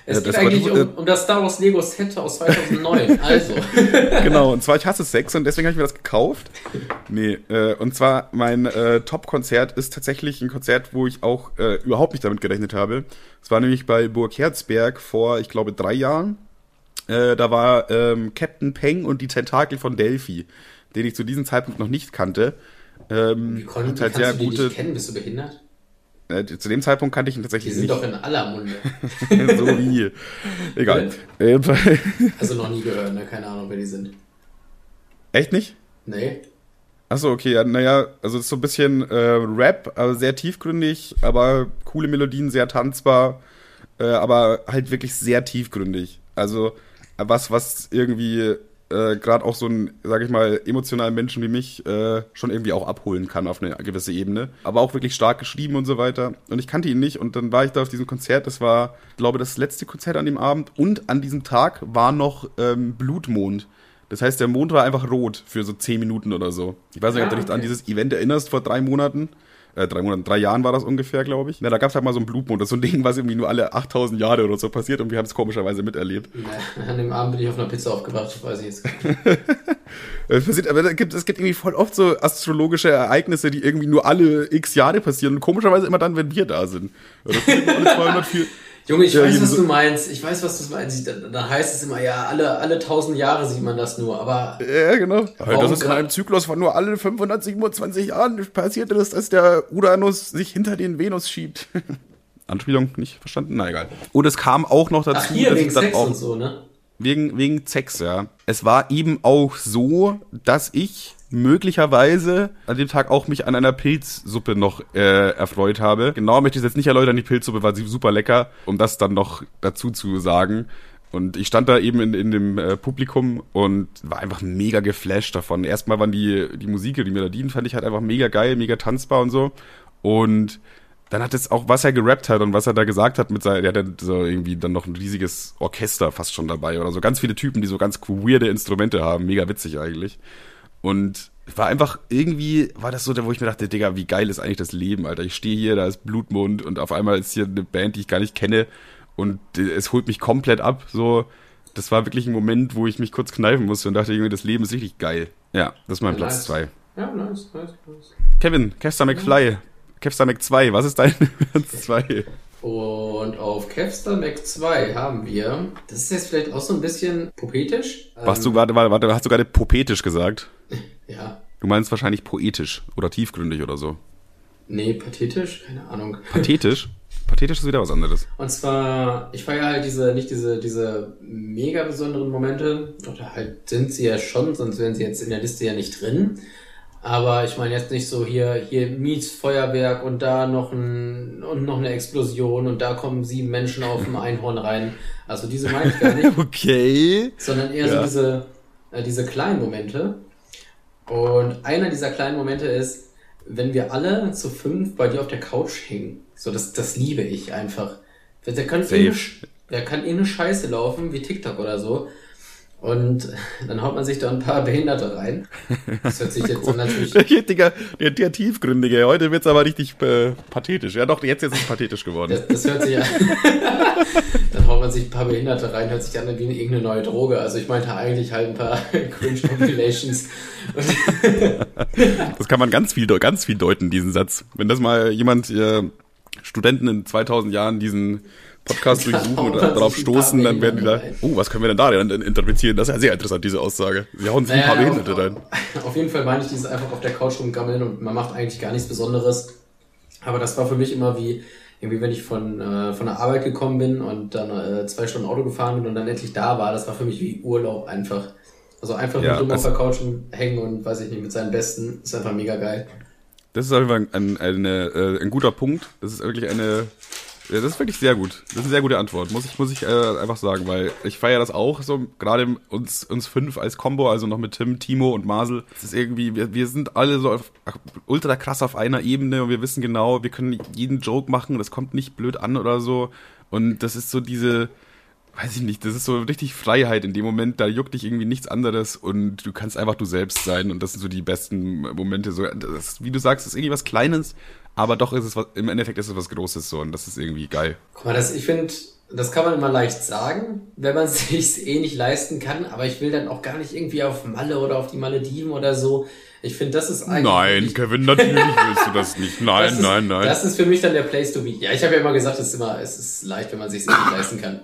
Es geht das eigentlich um, um das Star Wars Lego Set aus 2009. also. genau, und zwar, ich hasse Sex und deswegen habe ich mir das gekauft. Nee, äh, und zwar mein äh, Top-Konzert ist tatsächlich ein Konzert, wo ich auch äh, überhaupt nicht damit gerechnet habe. Es war nämlich bei Burg Herzberg vor, ich glaube, drei Jahren. Äh, da war ähm, Captain Peng und die Tentakel von Delphi, den ich zu diesem Zeitpunkt noch nicht kannte. Ähm, Wie, kon- hat wie halt kannst sehr die gute. nicht kennen? Bist du behindert? Äh, zu dem Zeitpunkt kannte ich ihn Die tatsächlich sind nicht. doch in aller Munde. so wie. Egal. Also noch nie gehört, ne? Keine Ahnung, wer die sind. Echt nicht? Nee. Achso, okay, ja, naja, also es ist so ein bisschen äh, Rap, also sehr tiefgründig, aber coole Melodien, sehr tanzbar, äh, aber halt wirklich sehr tiefgründig. Also was, was irgendwie äh, gerade auch so ein, sag ich mal, emotionalen Menschen wie mich äh, schon irgendwie auch abholen kann auf eine gewisse Ebene. Aber auch wirklich stark geschrieben und so weiter. Und ich kannte ihn nicht und dann war ich da auf diesem Konzert. Das war, ich glaube, das letzte Konzert an dem Abend und an diesem Tag war noch ähm, Blutmond. Das heißt, der Mond war einfach rot für so zehn Minuten oder so. Ich weiß nicht, ob Ah, du dich an dieses Event erinnerst vor drei Monaten. Äh, drei Monaten, drei Jahren war das ungefähr, glaube ich. Na, da gab es halt mal so einen Blutmond. Das ist so ein Ding, was irgendwie nur alle 8000 Jahre oder so passiert und wir haben es komischerweise miterlebt. Na, An dem Abend bin ich auf einer Pizza aufgewacht, das weiß ich jetzt. Es passiert, aber da gibt, es gibt irgendwie voll oft so astrologische Ereignisse, die irgendwie nur alle x Jahre passieren und komischerweise immer dann, wenn wir da sind. Ja, Das immer alle 204, Junge, ich Ja, weiß, was so- du meinst. Ich weiß, was du meinst. Da, da heißt es immer, ja, alle, alle tausend Jahre sieht man das nur. Aber Ja, genau. Warum das ist in einem Zyklus von nur alle 527 Jahren passiert ist, dass der Uranus sich hinter den Venus schiebt. Anspielung nicht verstanden? Na egal. Und es kam auch noch dazu, ach, hier, dass wegen Sex auch und so, ne? wegen wegen Sex, ja. Es war eben auch so, dass ich möglicherweise an dem Tag auch mich an einer Pilzsuppe noch äh, erfreut habe. Genau möchte ich es jetzt nicht erläutern, die Pilzsuppe war super lecker, um das dann noch dazu zu sagen. Und ich stand da eben in, in dem äh, Publikum und war einfach mega geflasht davon. Erstmal waren die, die Musik, die Melodien fand ich halt einfach mega geil, mega tanzbar und so. Und dann hat es auch, was er gerappt hat und was er da gesagt hat mit seinem, der hat so irgendwie dann noch ein riesiges Orchester fast schon dabei oder so. Ganz viele Typen, die so ganz weirde Instrumente haben. Mega witzig eigentlich. Und war einfach irgendwie, war das so, wo ich mir dachte, Digga, wie geil ist eigentlich das Leben, Alter. Ich stehe hier, da ist Blutmond und auf einmal ist hier eine Band, die ich gar nicht kenne und äh, es holt mich komplett ab. So, das war wirklich ein Moment, wo ich mich kurz kneifen musste und dachte, irgendwie, das Leben ist richtig geil. Ja, das ist mein Ja, Platz nice. zwei. Ja, nice, nice, nice. Kevin, Kevstar McFly. Kevstar Mac 2, was ist dein Platz 2? Und auf Kevstar Mac 2 haben wir, das ist jetzt vielleicht auch so ein bisschen poetisch. Warst du Ähm, gerade, warte, warte, hast du gerade popetisch gesagt? Ja. Du meinst wahrscheinlich poetisch oder tiefgründig oder so. Nee, pathetisch? Keine Ahnung. Pathetisch? Pathetisch ist wieder was anderes. Und zwar, ich feiere halt diese, nicht diese, diese mega besonderen Momente, oder halt sind sie ja schon, sonst wären sie jetzt in der Liste ja nicht drin. Aber ich meine jetzt nicht so hier, hier Miets Feuerwerk und da noch ein, und noch eine Explosion und da kommen sieben Menschen auf dem Einhorn rein. Also diese meine ich gar nicht, Okay. sondern eher Ja. so diese, äh, diese kleinen Momente. Und einer dieser kleinen Momente ist, wenn wir alle zu fünf bei dir auf der Couch hängen. So, das, das liebe ich einfach. Der kann, Safe. eh ne, der kann eh eine Scheiße laufen, wie TikTok oder so. Und dann haut man sich da ein paar Behinderte rein. Das hört sich jetzt natürlich. Der, Digga, der, der Tiefgründige. Heute wird's aber richtig äh, pathetisch. Ja doch, jetzt, jetzt ist es pathetisch geworden. Das, das hört sich an. dann haut man sich ein paar Behinderte rein, hört sich an wie irgendeine neue Droge. Also ich meinte eigentlich halt ein paar Cringe Compilations. Das kann man ganz viel, ganz viel deuten, diesen Satz. Wenn das mal jemand, äh, Studenten in 2000 Jahren diesen Podcast durchsuchen man darauf ein stoßen, dann werden die da, oh, was können wir denn da denn interpretieren? Das ist ja sehr interessant, diese Aussage. Sie hauen sich ein paar Naja, Behinderte auf, rein. Auf jeden Fall meine ich dieses einfach auf der Couch rumgammeln und man macht eigentlich gar nichts Besonderes. Aber das war für mich immer wie, irgendwie wenn ich von, äh, von der Arbeit gekommen bin und dann äh, zwei Stunden Auto gefahren bin und dann endlich da war, das war für mich wie Urlaub einfach. Also einfach Ja, nur auf der Couch hängen und weiß ich nicht, mit seinen Besten, ist einfach mega geil. Das ist auf jeden Fall ein, eine, äh, ein guter Punkt. Das ist wirklich eine, ja, das ist wirklich sehr gut. Das ist eine sehr gute Antwort, muss ich, muss ich äh, einfach sagen, weil ich feiere das auch so, gerade uns, uns fünf als Combo, also noch mit Tim, Timo und Marcel. Es ist irgendwie, wir, wir sind alle so auf, ultra krass auf einer Ebene und wir wissen genau, wir können jeden Joke machen, das kommt nicht blöd an oder so. Und das ist so diese, weiß ich nicht, das ist so richtig Freiheit in dem Moment, da juckt dich irgendwie nichts anderes und du kannst einfach du selbst sein und das sind so die besten Momente. So, das, wie du sagst, ist irgendwie was Kleines, aber doch ist es was, im Endeffekt ist es was Großes so und das ist irgendwie geil. Guck mal, das, ich finde, das kann man immer leicht sagen, wenn man sich eh nicht leisten kann, aber ich will dann auch gar nicht irgendwie auf Malle oder auf die Malediven oder so. Ich finde, das ist eigentlich. wirklich- Kevin, natürlich willst du das nicht. Nein, das ist, Das ist für mich dann der Place to be. Ja, ich habe ja immer gesagt, es ist immer, es ist leicht, wenn man sich eh nicht leisten kann.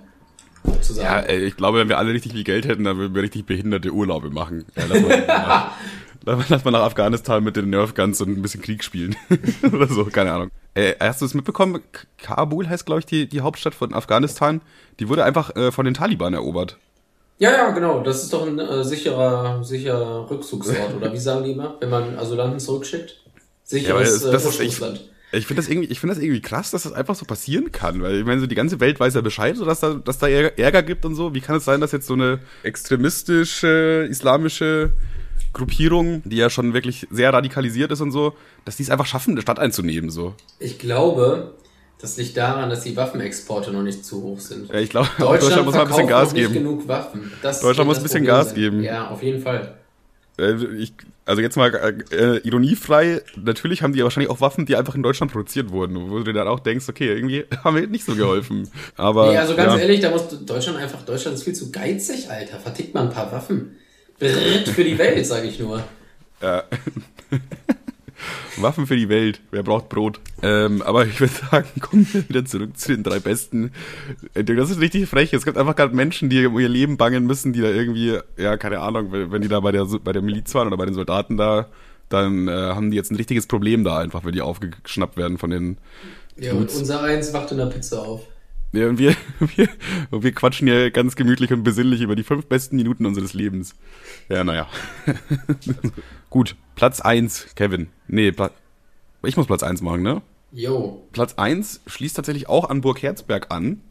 Ja, ey, ich glaube, wenn wir alle richtig viel Geld hätten, dann würden wir richtig behinderte Urlaube machen. Ja, lass, mal, nach, lass, lass mal nach Afghanistan mit den Nerfguns und ein bisschen Krieg spielen. Oder so, keine Ahnung. Äh, hast du es mitbekommen? Kabul heißt, glaube ich, die, die Hauptstadt von Afghanistan. Die wurde einfach äh, von den Taliban erobert. Ja, ja, genau. Das ist doch ein äh, sicherer, sicherer Rückzugsort. Oder wie sagen die immer, wenn man Asylanten zurückschickt? Ja, Sicheres das- das äh, ist Ursprungsland. Ich finde das irgendwie, ich finde das irgendwie krass, dass das einfach so passieren kann, weil ich meine, so die ganze Welt weiß ja Bescheid, so dass da, dass da Ärger gibt und so. Wie kann es sein, dass jetzt so eine extremistische islamische Gruppierung, die ja schon wirklich sehr radikalisiert ist und so, dass die es einfach schaffen, eine Stadt einzunehmen, so. Ich glaube, das liegt daran, dass die Waffenexporte noch nicht zu hoch sind. Ja, ich glaube, auch Deutschland muss mal ein bisschen Gas noch nicht geben. genug Waffen. Das Deutschland muss ein bisschen Problem Gas sein. geben. Ja, auf jeden Fall. Äh, ich, also jetzt mal äh, ironiefrei, natürlich haben die ja wahrscheinlich auch Waffen, die einfach in Deutschland produziert wurden, wo du dir dann auch denkst, okay, irgendwie haben wir nicht so geholfen. Aber Nee, also ganz ja. ehrlich, da muss Deutschland einfach, Deutschland ist viel zu geizig, Alter. Vertickt mal ein paar Waffen. Brrrt für die Welt, sage ich nur. Ja. Waffen für die Welt. Wer braucht Brot? Ähm, aber ich würde sagen, kommen wir wieder zurück zu den drei Besten. Äh, Das ist richtig frech. Es gibt einfach gerade Menschen, die um ihr Leben bangen müssen, die da irgendwie, ja, keine Ahnung, wenn die da bei der, bei der Miliz waren oder bei den Soldaten da, dann äh, haben die jetzt ein richtiges Problem da einfach, wenn die aufgeschnappt werden von den Ja, und Dudes. unser eins wacht in der Pizza auf. Ja, und wir, wir, und wir quatschen hier ganz gemütlich und besinnlich über die fünf besten Minuten unseres Lebens. Ja, naja. Gut, Platz eins, Kevin. Nee, Pla ich muss Platz eins machen, ne? Yo. Platz eins schließt tatsächlich auch an Burg Herzberg an.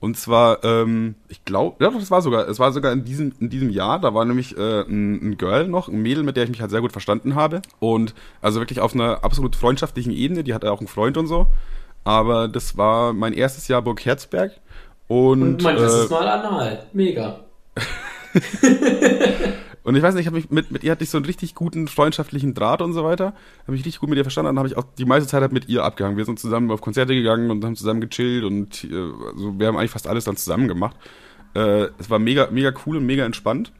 Und zwar, ähm, ich glaube, ja, das war sogar, es war sogar in diesem, in diesem Jahr, da war nämlich äh, ein, ein Girl noch, ein Mädel, mit der ich mich halt sehr gut verstanden habe. Und also wirklich auf einer absolut freundschaftlichen Ebene, die hatte auch einen Freund und so. Aber das war mein erstes Jahr Burg Herzberg. Und, Und mein erstes äh, Mal anal. Mega. und ich weiß nicht, ich hab mich mit, mit ihr hatte ich so einen richtig guten freundschaftlichen Draht und so weiter. Habe ich richtig gut mit ihr verstanden. Dann habe ich auch die meiste Zeit halt mit ihr abgehangen. Wir sind zusammen auf Konzerte gegangen und haben zusammen gechillt und äh, also wir haben eigentlich fast alles dann zusammen gemacht. Äh, es war mega, mega cool und mega entspannt.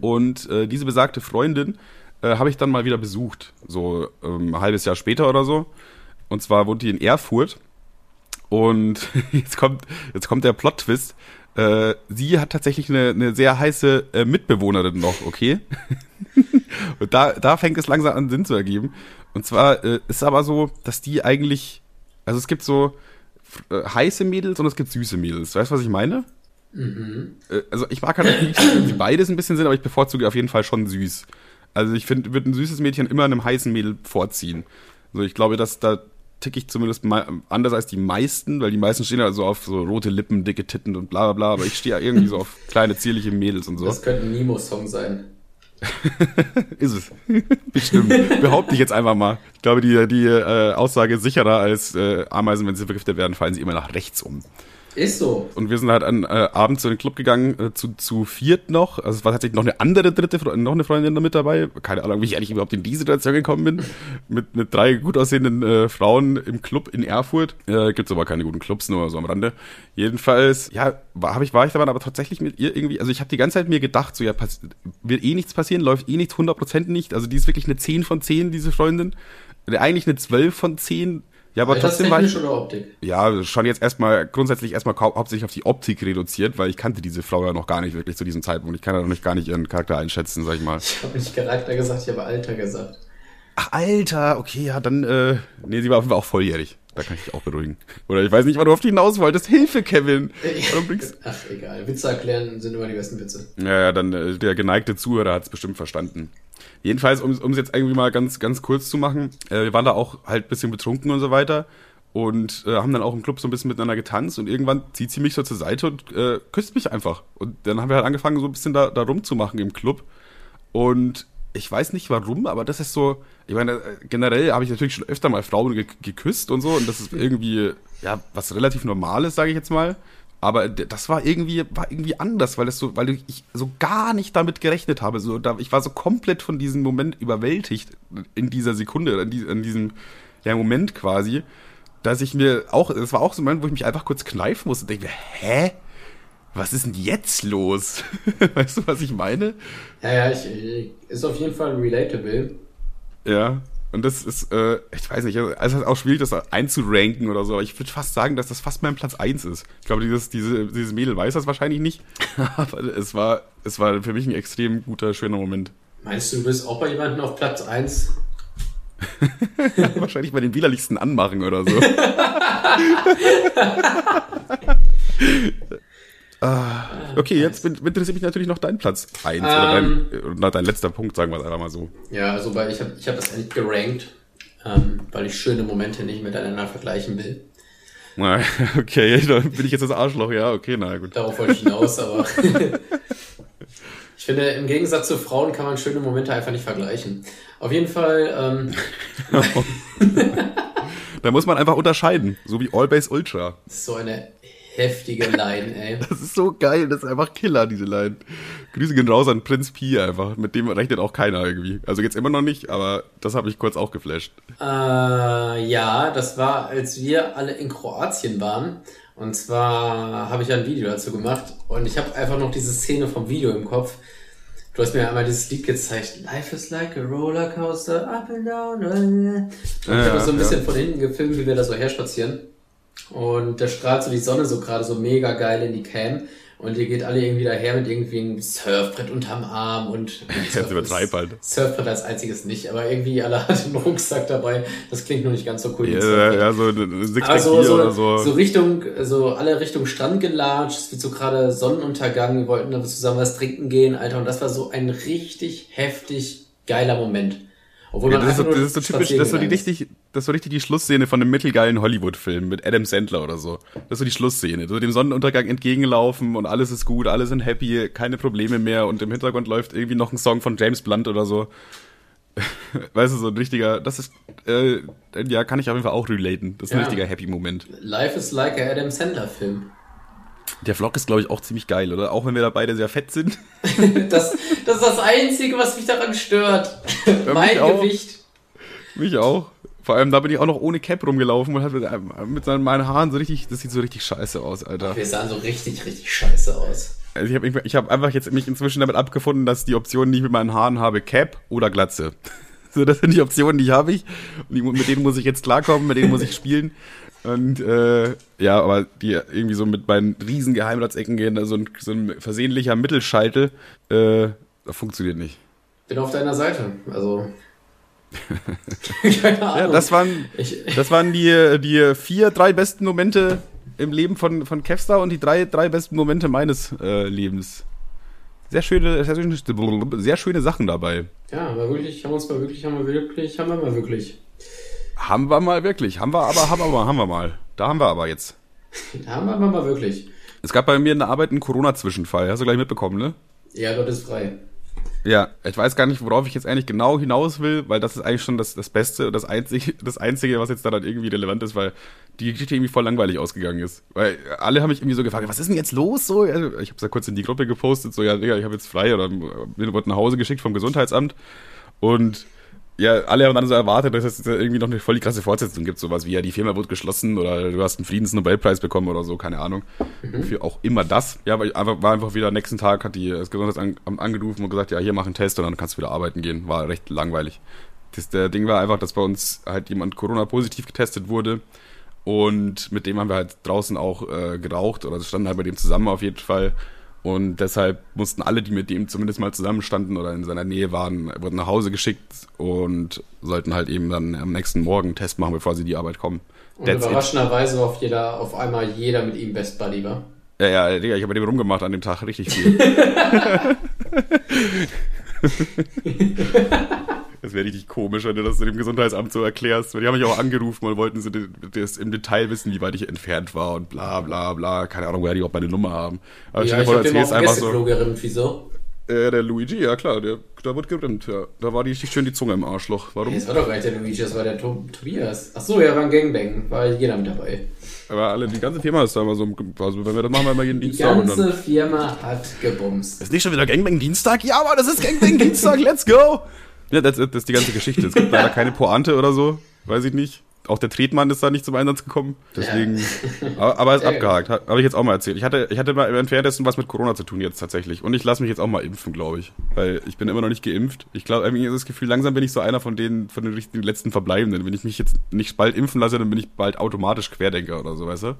Und äh, diese besagte Freundin äh, habe ich dann mal wieder besucht, so ähm, ein halbes Jahr später oder so. Und zwar wohnt die in Erfurt. Und jetzt kommt, jetzt kommt der Plot-Twist. Äh, sie hat tatsächlich eine, eine sehr heiße äh, Mitbewohnerin noch, okay? und da, da fängt es langsam an Sinn zu ergeben. Und zwar äh, ist aber so, dass die eigentlich, also es gibt so äh, heiße Mädels und es gibt süße Mädels. Weißt du, was ich meine? Äh, also ich mag halt nicht, wenn sie beides ein bisschen sind, aber ich bevorzuge auf jeden Fall schon süß. Also ich finde, würde ein süßes Mädchen immer einem heißen Mädel vorziehen. Also ich glaube, dass da ticke ich zumindest anders als die meisten, weil die meisten stehen ja so auf so rote Lippen, dicke Titten und bla bla bla, aber ich stehe ja irgendwie so auf kleine, zierliche Mädels und so. Das könnte ein Nemo-Song sein. Ist es. Bestimmt. Behaupte ich jetzt einfach mal. Ich glaube, die, die äh, Aussage ist sicherer als äh, Ameisen, wenn sie vergiftet werden, fallen sie immer nach rechts um. Ist so. Und wir sind halt an, äh, abends in den Club gegangen, äh, zu, zu viert noch. Also es war tatsächlich noch eine andere dritte, Fre noch eine Freundin da mit dabei. Keine Ahnung, wie ich eigentlich überhaupt in diese Situation gekommen bin. mit, mit drei gut aussehenden äh, Frauen im Club in Erfurt. Äh, gibt's aber keine guten Clubs, nur so am Rande. Jedenfalls, ja, war, ich, war ich da aber tatsächlich mit ihr irgendwie, also ich habe die ganze Zeit mir gedacht, so ja, pass, wird eh nichts passieren, läuft eh nichts, 100% nicht. Also die ist wirklich eine 10 von 10, diese Freundin. Eigentlich eine 12 von 10. Ja, aber trotzdem war ich, oder Optik? ja, schon jetzt erstmal grundsätzlich erstmal hau hauptsächlich auf die Optik reduziert, weil ich kannte diese Frau ja noch gar nicht wirklich zu diesem Zeitpunkt. Ich kann ja noch nicht gar nicht ihren Charakter einschätzen, sag ich mal. Ich habe nicht Charakter gesagt, ich habe Alter gesagt. Ach, Alter, okay, ja, dann, äh, nee, sie war auf jeden Fall auch volljährig. Da kann ich dich auch beruhigen. Oder ich weiß nicht, wann du auf die hinaus wolltest. Hilfe, Kevin! Ach, egal. Witze erklären sind immer die besten Witze. Ja, ja, dann äh, der geneigte Zuhörer hat es bestimmt verstanden. Jedenfalls, um es jetzt irgendwie mal ganz, ganz kurz zu machen, äh, wir waren da auch halt ein bisschen betrunken und so weiter und äh, haben dann auch im Club so ein bisschen miteinander getanzt und irgendwann zieht sie mich so zur Seite und äh, küsst mich einfach. Und dann haben wir halt angefangen, so ein bisschen da, da rumzumachen im Club. Und ich weiß nicht warum, aber das ist so, ich meine, äh, generell habe ich natürlich schon öfter mal Frauen ge geküsst und so und das ist irgendwie, ja, was relativ Normales, sage ich jetzt mal. Aber das war irgendwie, war irgendwie anders, weil das so, weil ich so gar nicht damit gerechnet habe. So, da, ich war so komplett von diesem Moment überwältigt in dieser Sekunde, in, die, in diesem ja, Moment quasi, dass ich mir auch, es war auch so ein Moment, wo ich mich einfach kurz kneifen musste und denke mir, hä? Was ist denn jetzt los? weißt du, was ich meine? Ja, ja, ich, ich, ist auf jeden Fall relatable. Ja. Und das ist, äh, ich weiß nicht, also es ist auch schwierig, das einzuranken oder so, aber ich würde fast sagen, dass das fast mein Platz eins ist. Ich glaube, dieses, diese, dieses Mädel weiß das wahrscheinlich nicht, aber es war, es war für mich ein extrem guter, schöner Moment. Meinst du, du bist auch bei jemandem auf Platz 1? wahrscheinlich bei den widerlichsten Anmachen oder so. Ah, okay, jetzt interessiert mich natürlich noch dein Platz eins oder, Ähm. dein, oder dein letzter Punkt, sagen wir es einfach mal so. Ja, also weil ich habe ich hab das nicht gerankt, ähm, weil ich schöne Momente nicht miteinander vergleichen will. Na, Okay, dann bin ich jetzt das Arschloch, ja, okay, na gut. Darauf wollte ich hinaus, aber ich finde, im Gegensatz zu Frauen kann man schöne Momente einfach nicht vergleichen. Auf jeden Fall, ähm, Da muss man einfach unterscheiden, so wie All Base Ultra. so eine heftige Line, ey. Das ist so geil, das ist einfach Killer, diese Line. Grüße gehen raus an Prinz Pi einfach, mit dem rechnet auch keiner irgendwie. Also jetzt immer noch nicht, aber das habe ich kurz auch geflasht. Äh, ja, das war, als wir alle in Kroatien waren. Und zwar habe ich ein Video dazu gemacht und ich habe einfach noch diese Szene vom Video im Kopf. Du hast mir einmal dieses Lied gezeigt. Life is like a rollercoaster, up and down. Und ich Ja, habe das so ein ja. bisschen von hinten gefilmt, wie wir da so herspazieren. Und da strahlt so die Sonne so gerade so mega geil in die Cam. Und ihr geht alle irgendwie daher mit irgendwie einem Surfbrett unterm Arm und Jetzt übertreib halt. Surfbrett als einziges nicht, aber irgendwie alle hatten einen Rucksack dabei. Das klingt nur nicht ganz so cool. Ja, ja, so ein Sixpack Aber so, Bier so, oder so. so Richtung, so alle Richtung Strand gelatscht, es wird so gerade Sonnenuntergang, wir wollten dann zusammen was trinken gehen, Alter, und das war so ein richtig heftig geiler Moment. Obwohl Ja, das, ist so, das ist so typisch, das ist so die richtig, das ist so richtig die Schlussszene von einem mittelgeilen Hollywood-Film mit Adam Sandler oder so. Das ist so die Schlussszene. So dem Sonnenuntergang entgegenlaufen und alles ist gut, alle sind happy, keine Probleme mehr und im Hintergrund läuft irgendwie noch ein Song von James Blunt oder so. Weißt du, so ein richtiger, das ist, äh, ja, kann ich auf jeden Fall auch relaten. Das ist ein Ja. richtiger Happy-Moment. Life is like a Adam Sandler Film. Der Vlog ist, glaube ich, auch ziemlich geil, oder? Auch wenn wir da beide sehr fett sind. Das, das ist das Einzige, was mich daran stört. mich mein auch. Gewicht. Mich auch. Vor allem, da bin ich auch noch ohne Cap rumgelaufen und hatte mit, mit seinen, meinen Haaren so richtig, das sieht so richtig scheiße aus, Alter. Wir sahen so richtig, richtig scheiße aus. Also ich habe ich hab einfach jetzt mich inzwischen damit abgefunden, dass die Optionen, die ich mit meinen Haaren habe, Cap oder Glatze. So, das sind die Optionen, die ich habe ich. Und die, mit denen muss ich jetzt klarkommen, mit denen muss ich spielen. Und äh, ja, aber die irgendwie so mit meinen riesen Geheimratsecken gehen, so ein, so ein versehentlicher Mittelscheitel, äh, das funktioniert nicht. Bin auf deiner Seite. Also. Keine Ahnung. Ja, das waren, das waren die, die vier, drei besten Momente im Leben von, von Kevstar und die drei, drei besten Momente meines äh, Lebens. Sehr schöne, sehr schöne, sehr schöne Sachen dabei. ja, aber wirklich, haben wir uns mal wirklich, haben wir wirklich, haben wir mal wirklich. Haben wir mal wirklich. Haben wir aber, haben wir mal, haben wir mal. Da haben wir aber jetzt. Da haben wir aber mal wirklich. Es gab bei mir in der Arbeit einen Corona-Zwischenfall. Hast du gleich mitbekommen, ne? Ja, Gott ist frei. Ja, ich weiß gar nicht, worauf ich jetzt eigentlich genau hinaus will, weil das ist eigentlich schon das, das Beste und das Einzige, das Einzige, was jetzt da dann irgendwie relevant ist, weil die Geschichte irgendwie voll langweilig ausgegangen ist. Weil alle haben mich irgendwie so gefragt, was ist denn jetzt los? So, ich habe es ja kurz in die Gruppe gepostet, so, ja, Digga, ich habe jetzt frei oder mir wurde nach Hause geschickt vom Gesundheitsamt und ja, alle haben dann so erwartet, dass es irgendwie noch eine voll die krasse Fortsetzung gibt, sowas wie ja, die Firma wurde geschlossen oder du hast einen Friedensnobelpreis bekommen oder so, keine Ahnung. Für auch immer das. Ja, weil einfach, war einfach wieder, nächsten Tag hat die das Gesundheitsamt angerufen und gesagt, ja, hier mach einen Test und dann kannst du wieder arbeiten gehen. War recht langweilig. Das der Ding war einfach, dass bei uns halt jemand Corona-positiv getestet wurde und mit dem haben wir halt draußen auch äh, geraucht oder standen halt bei dem zusammen auf jeden Fall. Und deshalb mussten alle, die mit dem zumindest mal zusammenstanden oder in seiner Nähe waren, wurden nach Hause geschickt und sollten halt eben dann am nächsten Morgen einen Test machen, bevor sie die Arbeit kommen. Und That's it. überraschenderweise auf jeder, auf einmal jeder mit ihm Best Buddy war. Ja, ja, Digga, ich habe mit dem rumgemacht an dem Tag, richtig viel. das wäre richtig komisch, wenn du das dem Gesundheitsamt so erklärst. Weil die haben mich auch angerufen und wollten so das im Detail wissen, wie weit ich entfernt war und bla bla bla. Keine Ahnung, woher die auch meine Nummer haben. Aber ja, stell dir ich vor, erzählst auch einfach so. Wieso? Äh, der Luigi, ja klar, der, da wird gerimmt, ja. Da war die richtig schön die Zunge im Arschloch. Warum? Das war doch gar nicht der Luigi, das war der to Tobias. Ach so, ja, war ein Gangbang, war jeder mit dabei. Aber alle, die ganze Firma ist da immer so, also wenn wir das machen, wir immer jeden Die Dienstag dann. ganze Firma hat gebumst. Ist nicht schon wieder Gangbang Dienstag? Ja, aber das ist Gangbang Dienstag, let's go! Ja, das, das ist die ganze Geschichte. Es gibt leider keine Pointe oder so, weiß ich nicht. Auch der Tretmann ist da nicht zum Einsatz gekommen. Deswegen. Aber, aber ist Sehr abgehakt. Ha- Habe ich jetzt auch mal erzählt. Ich hatte, ich hatte mal im Entferntesten was mit Corona zu tun jetzt tatsächlich. Und ich lasse mich jetzt auch mal impfen, glaube ich. Weil ich bin immer noch nicht geimpft. Ich glaube, irgendwie ist das Gefühl, langsam bin ich so einer von den, von den letzten Verbleibenden. Wenn ich mich jetzt nicht bald impfen lasse, dann bin ich bald automatisch Querdenker oder so, weißt du?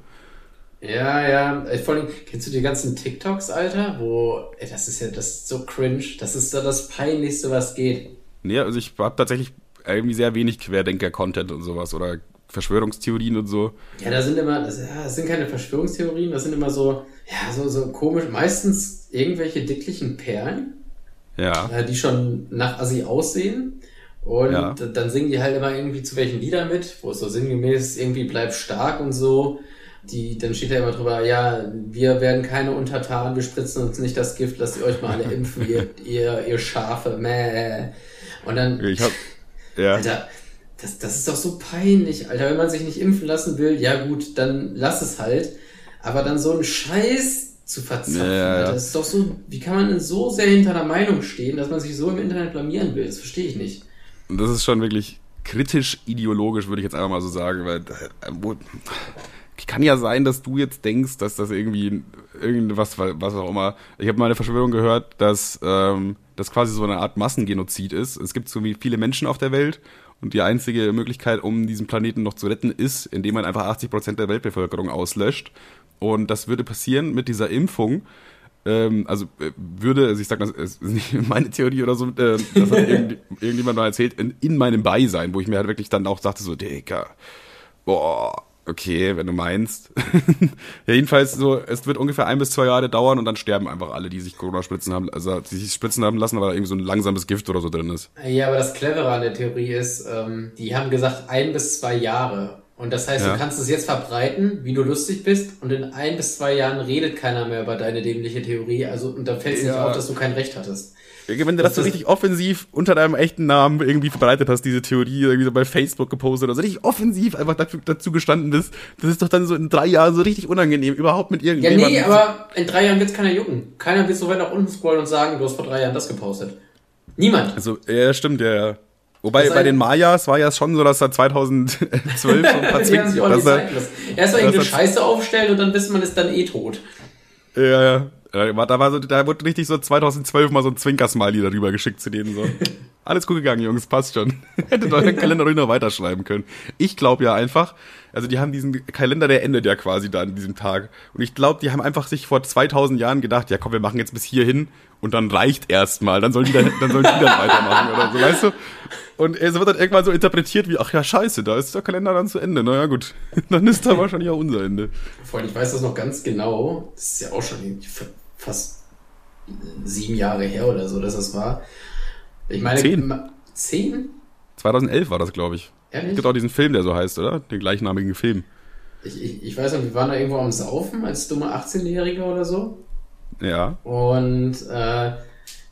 Ja, ja. Ey, Vor allem, kennst du die ganzen TikToks, Alter? Wo, ey, das ist ja, das ist so cringe. Das ist so das Peinlichste, was geht. Nee, also ich habe tatsächlich irgendwie sehr wenig Querdenker-Content und sowas oder Verschwörungstheorien und so. Ja, da sind immer, das, das sind keine Verschwörungstheorien, das sind immer so, ja, so, so komisch, meistens irgendwelche dicklichen Perlen, Ja. äh, die schon nach Assi aussehen. Und Ja. dann singen die halt immer irgendwie zu welchen Liedern mit, wo es so sinngemäß irgendwie bleib stark und so. Die, dann steht da immer drüber, ja, wir werden keine Untertanen, wir spritzen uns nicht das Gift, lasst ihr euch mal alle impfen, ihr, ihr, ihr Schafe, meh. Und dann, Ich hab. Ja. Alter, das, das ist doch so peinlich, Alter. Wenn man sich nicht impfen lassen will, ja gut, dann lass es halt. Aber dann so einen Scheiß zu verzapfen, Ja. Alter, das ist doch so, wie kann man denn so sehr hinter einer Meinung stehen, dass man sich so im Internet blamieren will? Das verstehe ich nicht. Und das ist schon wirklich kritisch ideologisch, würde ich jetzt einfach mal so sagen, weil äh, kann ja sein, dass du jetzt denkst, dass das irgendwie irgendwas, was auch immer. Ich habe mal eine Verschwörung gehört, dass ähm, das quasi so eine Art Massengenozid ist. Es gibt so wie viele Menschen auf der Welt und die einzige Möglichkeit, um diesen Planeten noch zu retten, ist, indem man einfach 80 Prozent der Weltbevölkerung auslöscht. Und das würde passieren mit dieser Impfung. Ähm, also äh, würde, also ich sag das ist nicht meine Theorie oder so, äh, das hat irgend, irgendjemand mal erzählt, in, in meinem Beisein, wo ich mir halt wirklich dann auch sagte, so, Digga, boah, okay, wenn du meinst. ja, jedenfalls so, es wird ungefähr ein bis zwei Jahre dauern und dann sterben einfach alle, die sich Corona spritzen haben, also die sich spritzen haben lassen, weil da irgendwie so ein langsames Gift oder so drin ist. Ja, aber das Clevere an der Theorie ist, ähm, die haben gesagt ein bis zwei Jahre. Und das heißt, Ja. du kannst es jetzt verbreiten, wie du lustig bist, und in ein bis zwei Jahren redet keiner mehr über deine dämliche Theorie, also, und dann fällt es nicht Ja. auf, dass du kein Recht hattest. Wenn du das so richtig offensiv unter deinem echten Namen irgendwie verbreitet hast, diese Theorie, irgendwie so bei Facebook gepostet oder so richtig offensiv einfach dafür, dazu gestanden bist, das ist doch dann so in drei Jahren so richtig unangenehm, überhaupt mit Ja, irgendjemandem. nee, aber in drei Jahren wird's keiner jucken. Keiner wird so weit nach unten scrollen und sagen, du hast vor drei Jahren das gepostet. Niemand. Also, ja, stimmt, ja, ja. Wobei Das bei den Mayas war ja schon so, dass da 2012 so ein paar Zwinks, sich auch dass nicht da, Zeit gelassen. Erst mal irgendeine Scheiße aufstellen und dann wissen man ist dann eh tot. ja, ja. Da war, da war so, da wurde richtig so 2012 mal so ein Zwinker-Smiley darüber geschickt zu denen so. Alles gut gegangen, Jungs, passt schon. Hättet euren Kalender ruhig noch weiterschreiben können. Ich glaube ja einfach, also die haben diesen Kalender, der endet ja quasi da an diesem Tag. Und ich glaube, die haben einfach sich vor 2000 Jahren gedacht, ja komm, wir machen jetzt bis hierhin und dann reicht erstmal, dann sollen die dann, dann sollen die dann weitermachen oder so, weißt du? Und es wird dann irgendwann so interpretiert wie, ach ja, scheiße, da ist der Kalender dann zu Ende. Naja, gut. Dann ist da wahrscheinlich auch unser Ende. Allem, ich weiß das noch ganz genau. Das ist ja auch schon fast sieben Jahre her oder so, dass das war. Ich meine, Zehn. Zehn? 2011 war das, glaube ich. Ehrlich? Es gibt auch diesen Film, der so heißt, oder? Den gleichnamigen Film. Ich, ich, ich weiß noch, wir waren da irgendwo am Saufen als dumme 18-Jähriger oder so. Ja. Und äh,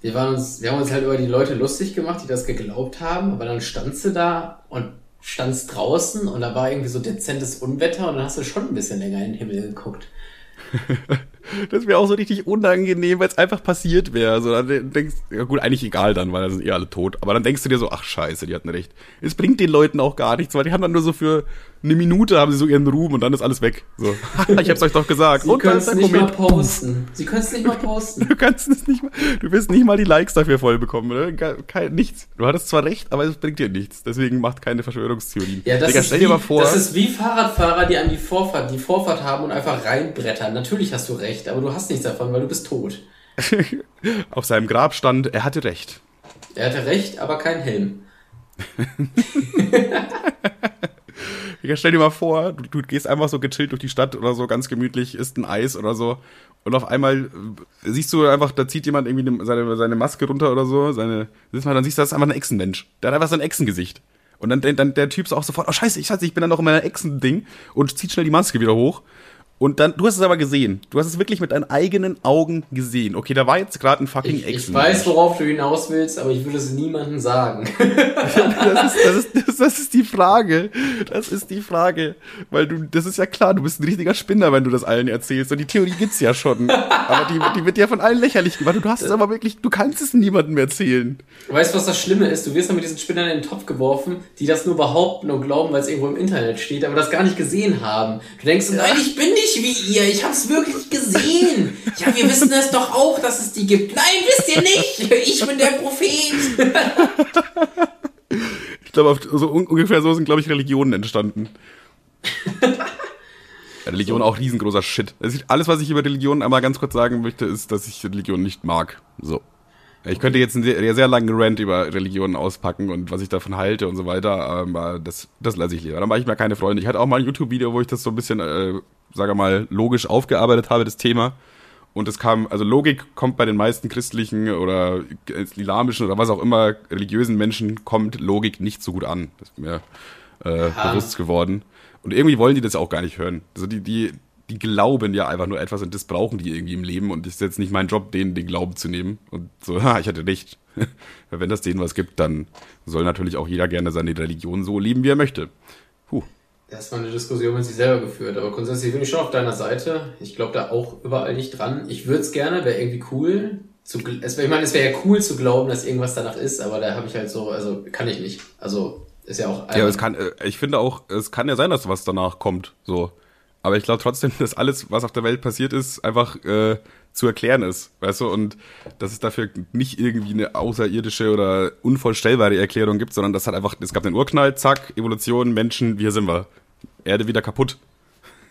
wir, waren uns, wir haben uns halt über die Leute lustig gemacht, die das geglaubt haben, aber dann standst du da und standst draußen und da war irgendwie so dezentes Unwetter und dann hast du schon ein bisschen länger in den Himmel geguckt. Das wäre auch so richtig unangenehm, weil es einfach passiert wäre. So, dann denkst ja gut, eigentlich egal dann, weil da sind eh alle tot. Aber dann denkst du dir so, ach scheiße, die hatten recht. Es bringt den Leuten auch gar nichts, weil die haben dann nur so für eine Minute haben sie so ihren Ruhm und dann ist alles weg. So, ich hab's euch doch gesagt. Sie dann können es nicht mal Komet. posten. Sie können es nicht mal posten. Du kannst es nicht mal, du wirst nicht mal die Likes dafür voll bekommen? Ke- Kein, nichts. Du hattest zwar recht, aber es bringt dir nichts. Deswegen macht keine Verschwörungstheorien. Ja, das, Digga, ist stell wie, dir mal vor. das ist wie Fahrradfahrer, die an die Vorfahrt, die Vorfahrt haben und einfach reinbrettern. Natürlich hast du recht, aber du hast nichts davon, weil du bist tot. auf seinem Grab stand, er hatte recht. Er hatte recht, aber kein Helm. Ja, stell dir mal vor, du, du gehst einfach so gechillt durch die Stadt oder so, ganz gemütlich, isst ein Eis oder so. Und auf einmal äh, siehst du einfach, da zieht jemand irgendwie ne- seine, seine Maske runter oder so, seine, mal, dann siehst du, das ist einfach ein Echsenmensch. Der hat einfach so ein Echsengesicht. Und dann, dann der Typ ist auch sofort, oh scheiße, ich, ich bin dann noch in meiner Echsen-Ding und zieht schnell die Maske wieder hoch. Und dann, du hast es aber gesehen. Du hast es wirklich mit deinen eigenen Augen gesehen. Okay, da war jetzt gerade ein fucking Ich, ich Echsen. weiß, worauf du hinaus willst, aber ich würde es niemandem sagen. Das ist, das, ist, das, das ist die Frage. Das ist die Frage. Weil du, das ist ja klar, du bist ein richtiger Spinner, wenn du das allen erzählst. Und die Theorie gibt's ja schon. Aber die, die wird ja von allen lächerlich gemacht. Du hast es aber wirklich, du kannst es niemandem erzählen. Weißt du, was das Schlimme ist? Du wirst dann mit diesen Spinnern in den Topf geworfen, die das nur behaupten und glauben, weil es irgendwo im Internet steht, aber das gar nicht gesehen haben. Du denkst, nein, ich bin nicht wie ihr, ich hab's wirklich gesehen. Ja, wir wissen es doch auch, dass es die gibt. Nein, wisst ihr nicht. Ich bin der Prophet. Ich glaube, so un ungefähr so sind, glaube ich, Religionen entstanden. Religion auch riesengroßer Shit. Also alles, was ich über Religion einmal ganz kurz sagen möchte, ist, dass ich Religion nicht mag. So. Ich könnte jetzt einen sehr, sehr langen Rant über Religionen auspacken und was ich davon halte und so weiter, aber das, das lasse ich lieber. Dann mache ich mir keine Freunde. Ich hatte auch mal ein YouTube-Video, wo ich das so ein bisschen, äh, sage mal, logisch aufgearbeitet habe, das Thema. Und es kam, also Logik kommt bei den meisten christlichen oder islamischen oder was auch immer religiösen Menschen kommt Logik nicht so gut an. Das ist mir äh, bewusst geworden. Und irgendwie wollen die das auch gar nicht hören. Also die, die, die glauben ja einfach nur etwas und das brauchen die irgendwie im Leben und es ist jetzt nicht mein Job, denen den Glauben zu nehmen. Und so, ha, ich hatte recht. Wenn das denen was gibt, dann soll natürlich auch jeder gerne seine Religion so leben, wie er möchte. Puh. Das war eine Diskussion mit sich selber geführt, aber grundsätzlich bin ich schon auf deiner Seite. Ich glaube da auch überall nicht dran. Ich würde es gerne, wäre irgendwie cool. Zu, es ich meine, es wäre ja cool zu glauben, dass irgendwas danach ist, aber da habe ich halt so, also kann ich nicht. Also ist ja auch. Ja, es kann, äh, ich finde auch, es kann ja sein, dass was danach kommt, so. Aber ich glaube trotzdem, dass alles, was auf der Welt passiert ist, einfach äh, zu erklären ist, weißt du, und dass es dafür nicht irgendwie eine außerirdische oder unvorstellbare Erklärung gibt, sondern das hat einfach, es gab den Urknall, zack, Evolution, Menschen, hier sind wir. Erde wieder kaputt.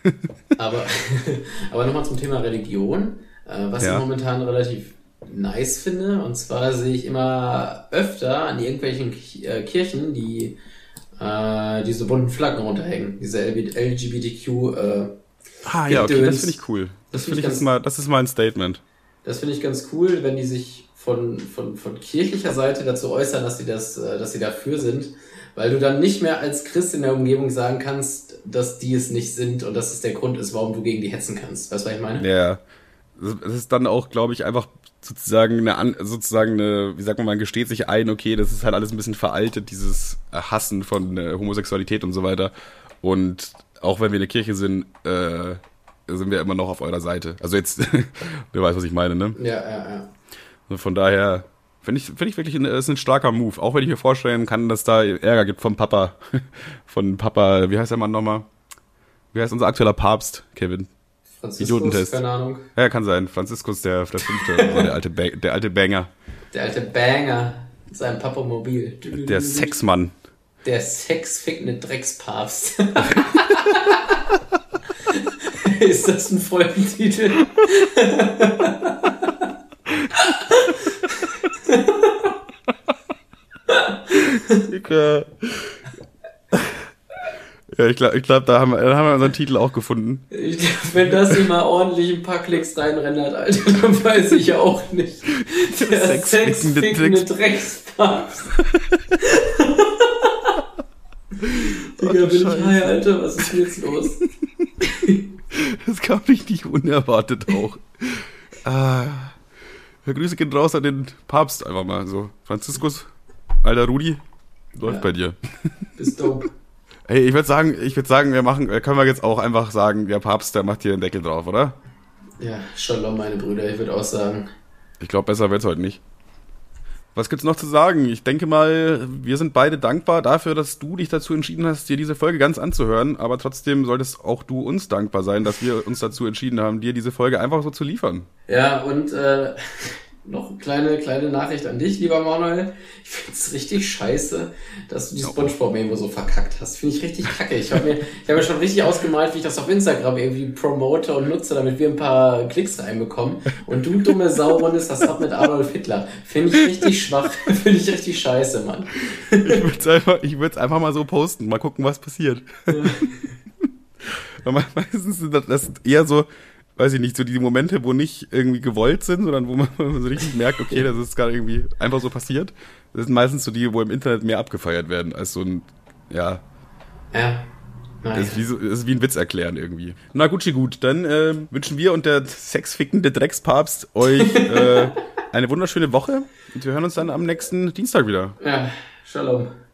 aber aber nochmal zum Thema Religion, äh, was Ja. ich momentan relativ nice finde, und zwar sehe ich immer öfter an irgendwelchen äh, Kirchen, die äh, diese bunten Flaggen runterhängen, diese LGBTQ äh, Ah ja, okay, das finde ich cool. Das Das find finde ich ich, mal, das ist mal ein Statement. Das finde ich ganz cool, wenn die sich von, von, von kirchlicher Seite dazu äußern, dass sie das, äh, dass sie dafür sind, weil du dann nicht mehr als Christ in der Umgebung sagen kannst, dass die es nicht sind und dass es der Grund ist, warum du gegen die hetzen kannst. Weißt du, was ich meine? Ja. Es ist dann auch, glaube ich, einfach sozusagen eine, sozusagen eine, wie sagt man, man gesteht sich ein, okay, das ist halt alles ein bisschen veraltet, dieses Hassen von äh, Homosexualität und so weiter. Und auch wenn wir in der Kirche sind, äh, sind wir immer noch auf eurer Seite. Also jetzt, du weißt, was ich meine, ne? Ja, ja, ja. Also von daher finde ich, finde ich wirklich, ein, ist ein starker Move. Auch wenn ich mir vorstellen kann, dass da Ärger gibt vom Papa, von Papa, wie heißt der Mann nochmal? Wie heißt unser aktueller Papst, Kevin? Franziskus, Idiotentest. keine Ahnung. Ja, kann sein. Franziskus, der, der Fünfte, der alte, ba der alte Banger. Der alte Banger, sein Papamobil. Der Sexmann. Der sexfickende Dreckspapst. ist das ein Folgentitel? Ja, ich glaube, ich glaub, da, haben wir, da haben wir unseren Titel auch gefunden. Ich, wenn das ihm mal ordentlich ein paar Klicks reinrendert, Alter, dann weiß ich auch nicht. Der Sexfickende sexfickende Dreckspapst. Digga, bin ich Scheiße. high, Alter, was ist denn jetzt los? Das kam richtig unerwartet auch. ah, Grüße gehen raus an den Papst einfach mal so. Franziskus, alter Rudi, läuft Ja. bei dir. Bist dope. Hey, ich würde sagen, ich würde sagen, wir machen, äh, können wir jetzt auch einfach sagen, der Papst, der macht hier einen Deckel drauf, oder? Ja, Shalom, meine Brüder, ich würde auch sagen. Ich glaube, besser wird's heute nicht. Was gibt's noch zu sagen? Ich denke mal, wir sind beide dankbar dafür, dass du dich dazu entschieden hast, dir diese Folge ganz anzuhören. Aber trotzdem solltest auch du uns dankbar sein, dass wir uns dazu entschieden haben, dir diese Folge einfach so zu liefern. Ja, und äh, noch eine kleine, kleine Nachricht an dich, lieber Manuel. Ich find's richtig scheiße, dass du die Spongebob-Memo so verkackt hast. Finde ich richtig kacke. Ich habe mir, ich hab mir schon richtig ausgemalt, wie ich das auf Instagram irgendwie promote und nutze, damit wir ein paar Klicks reinbekommen. Und du dumme Sau rundest das ab mit Adolf Hitler. Finde ich richtig schwach. Finde ich richtig scheiße, Mann. Ich würde es einfach, ich würd's einfach mal so posten, mal gucken, was passiert. Weil Meistens sind das, eher so, weiß ich nicht, so die Momente, wo nicht irgendwie gewollt sind, sondern wo man, so richtig merkt, okay, das ist gerade irgendwie einfach so passiert. Das sind meistens so die, wo im Internet mehr abgefeiert werden, als so ein, ja, Ja. Naja. Das ist, wie so, das ist wie ein Witz erklären irgendwie. Na Gucci gut, dann äh, wünschen wir und der sexfickende Dreckspapst euch äh, eine wunderschöne Woche und wir hören uns dann am nächsten Dienstag wieder. Ja, Shalom.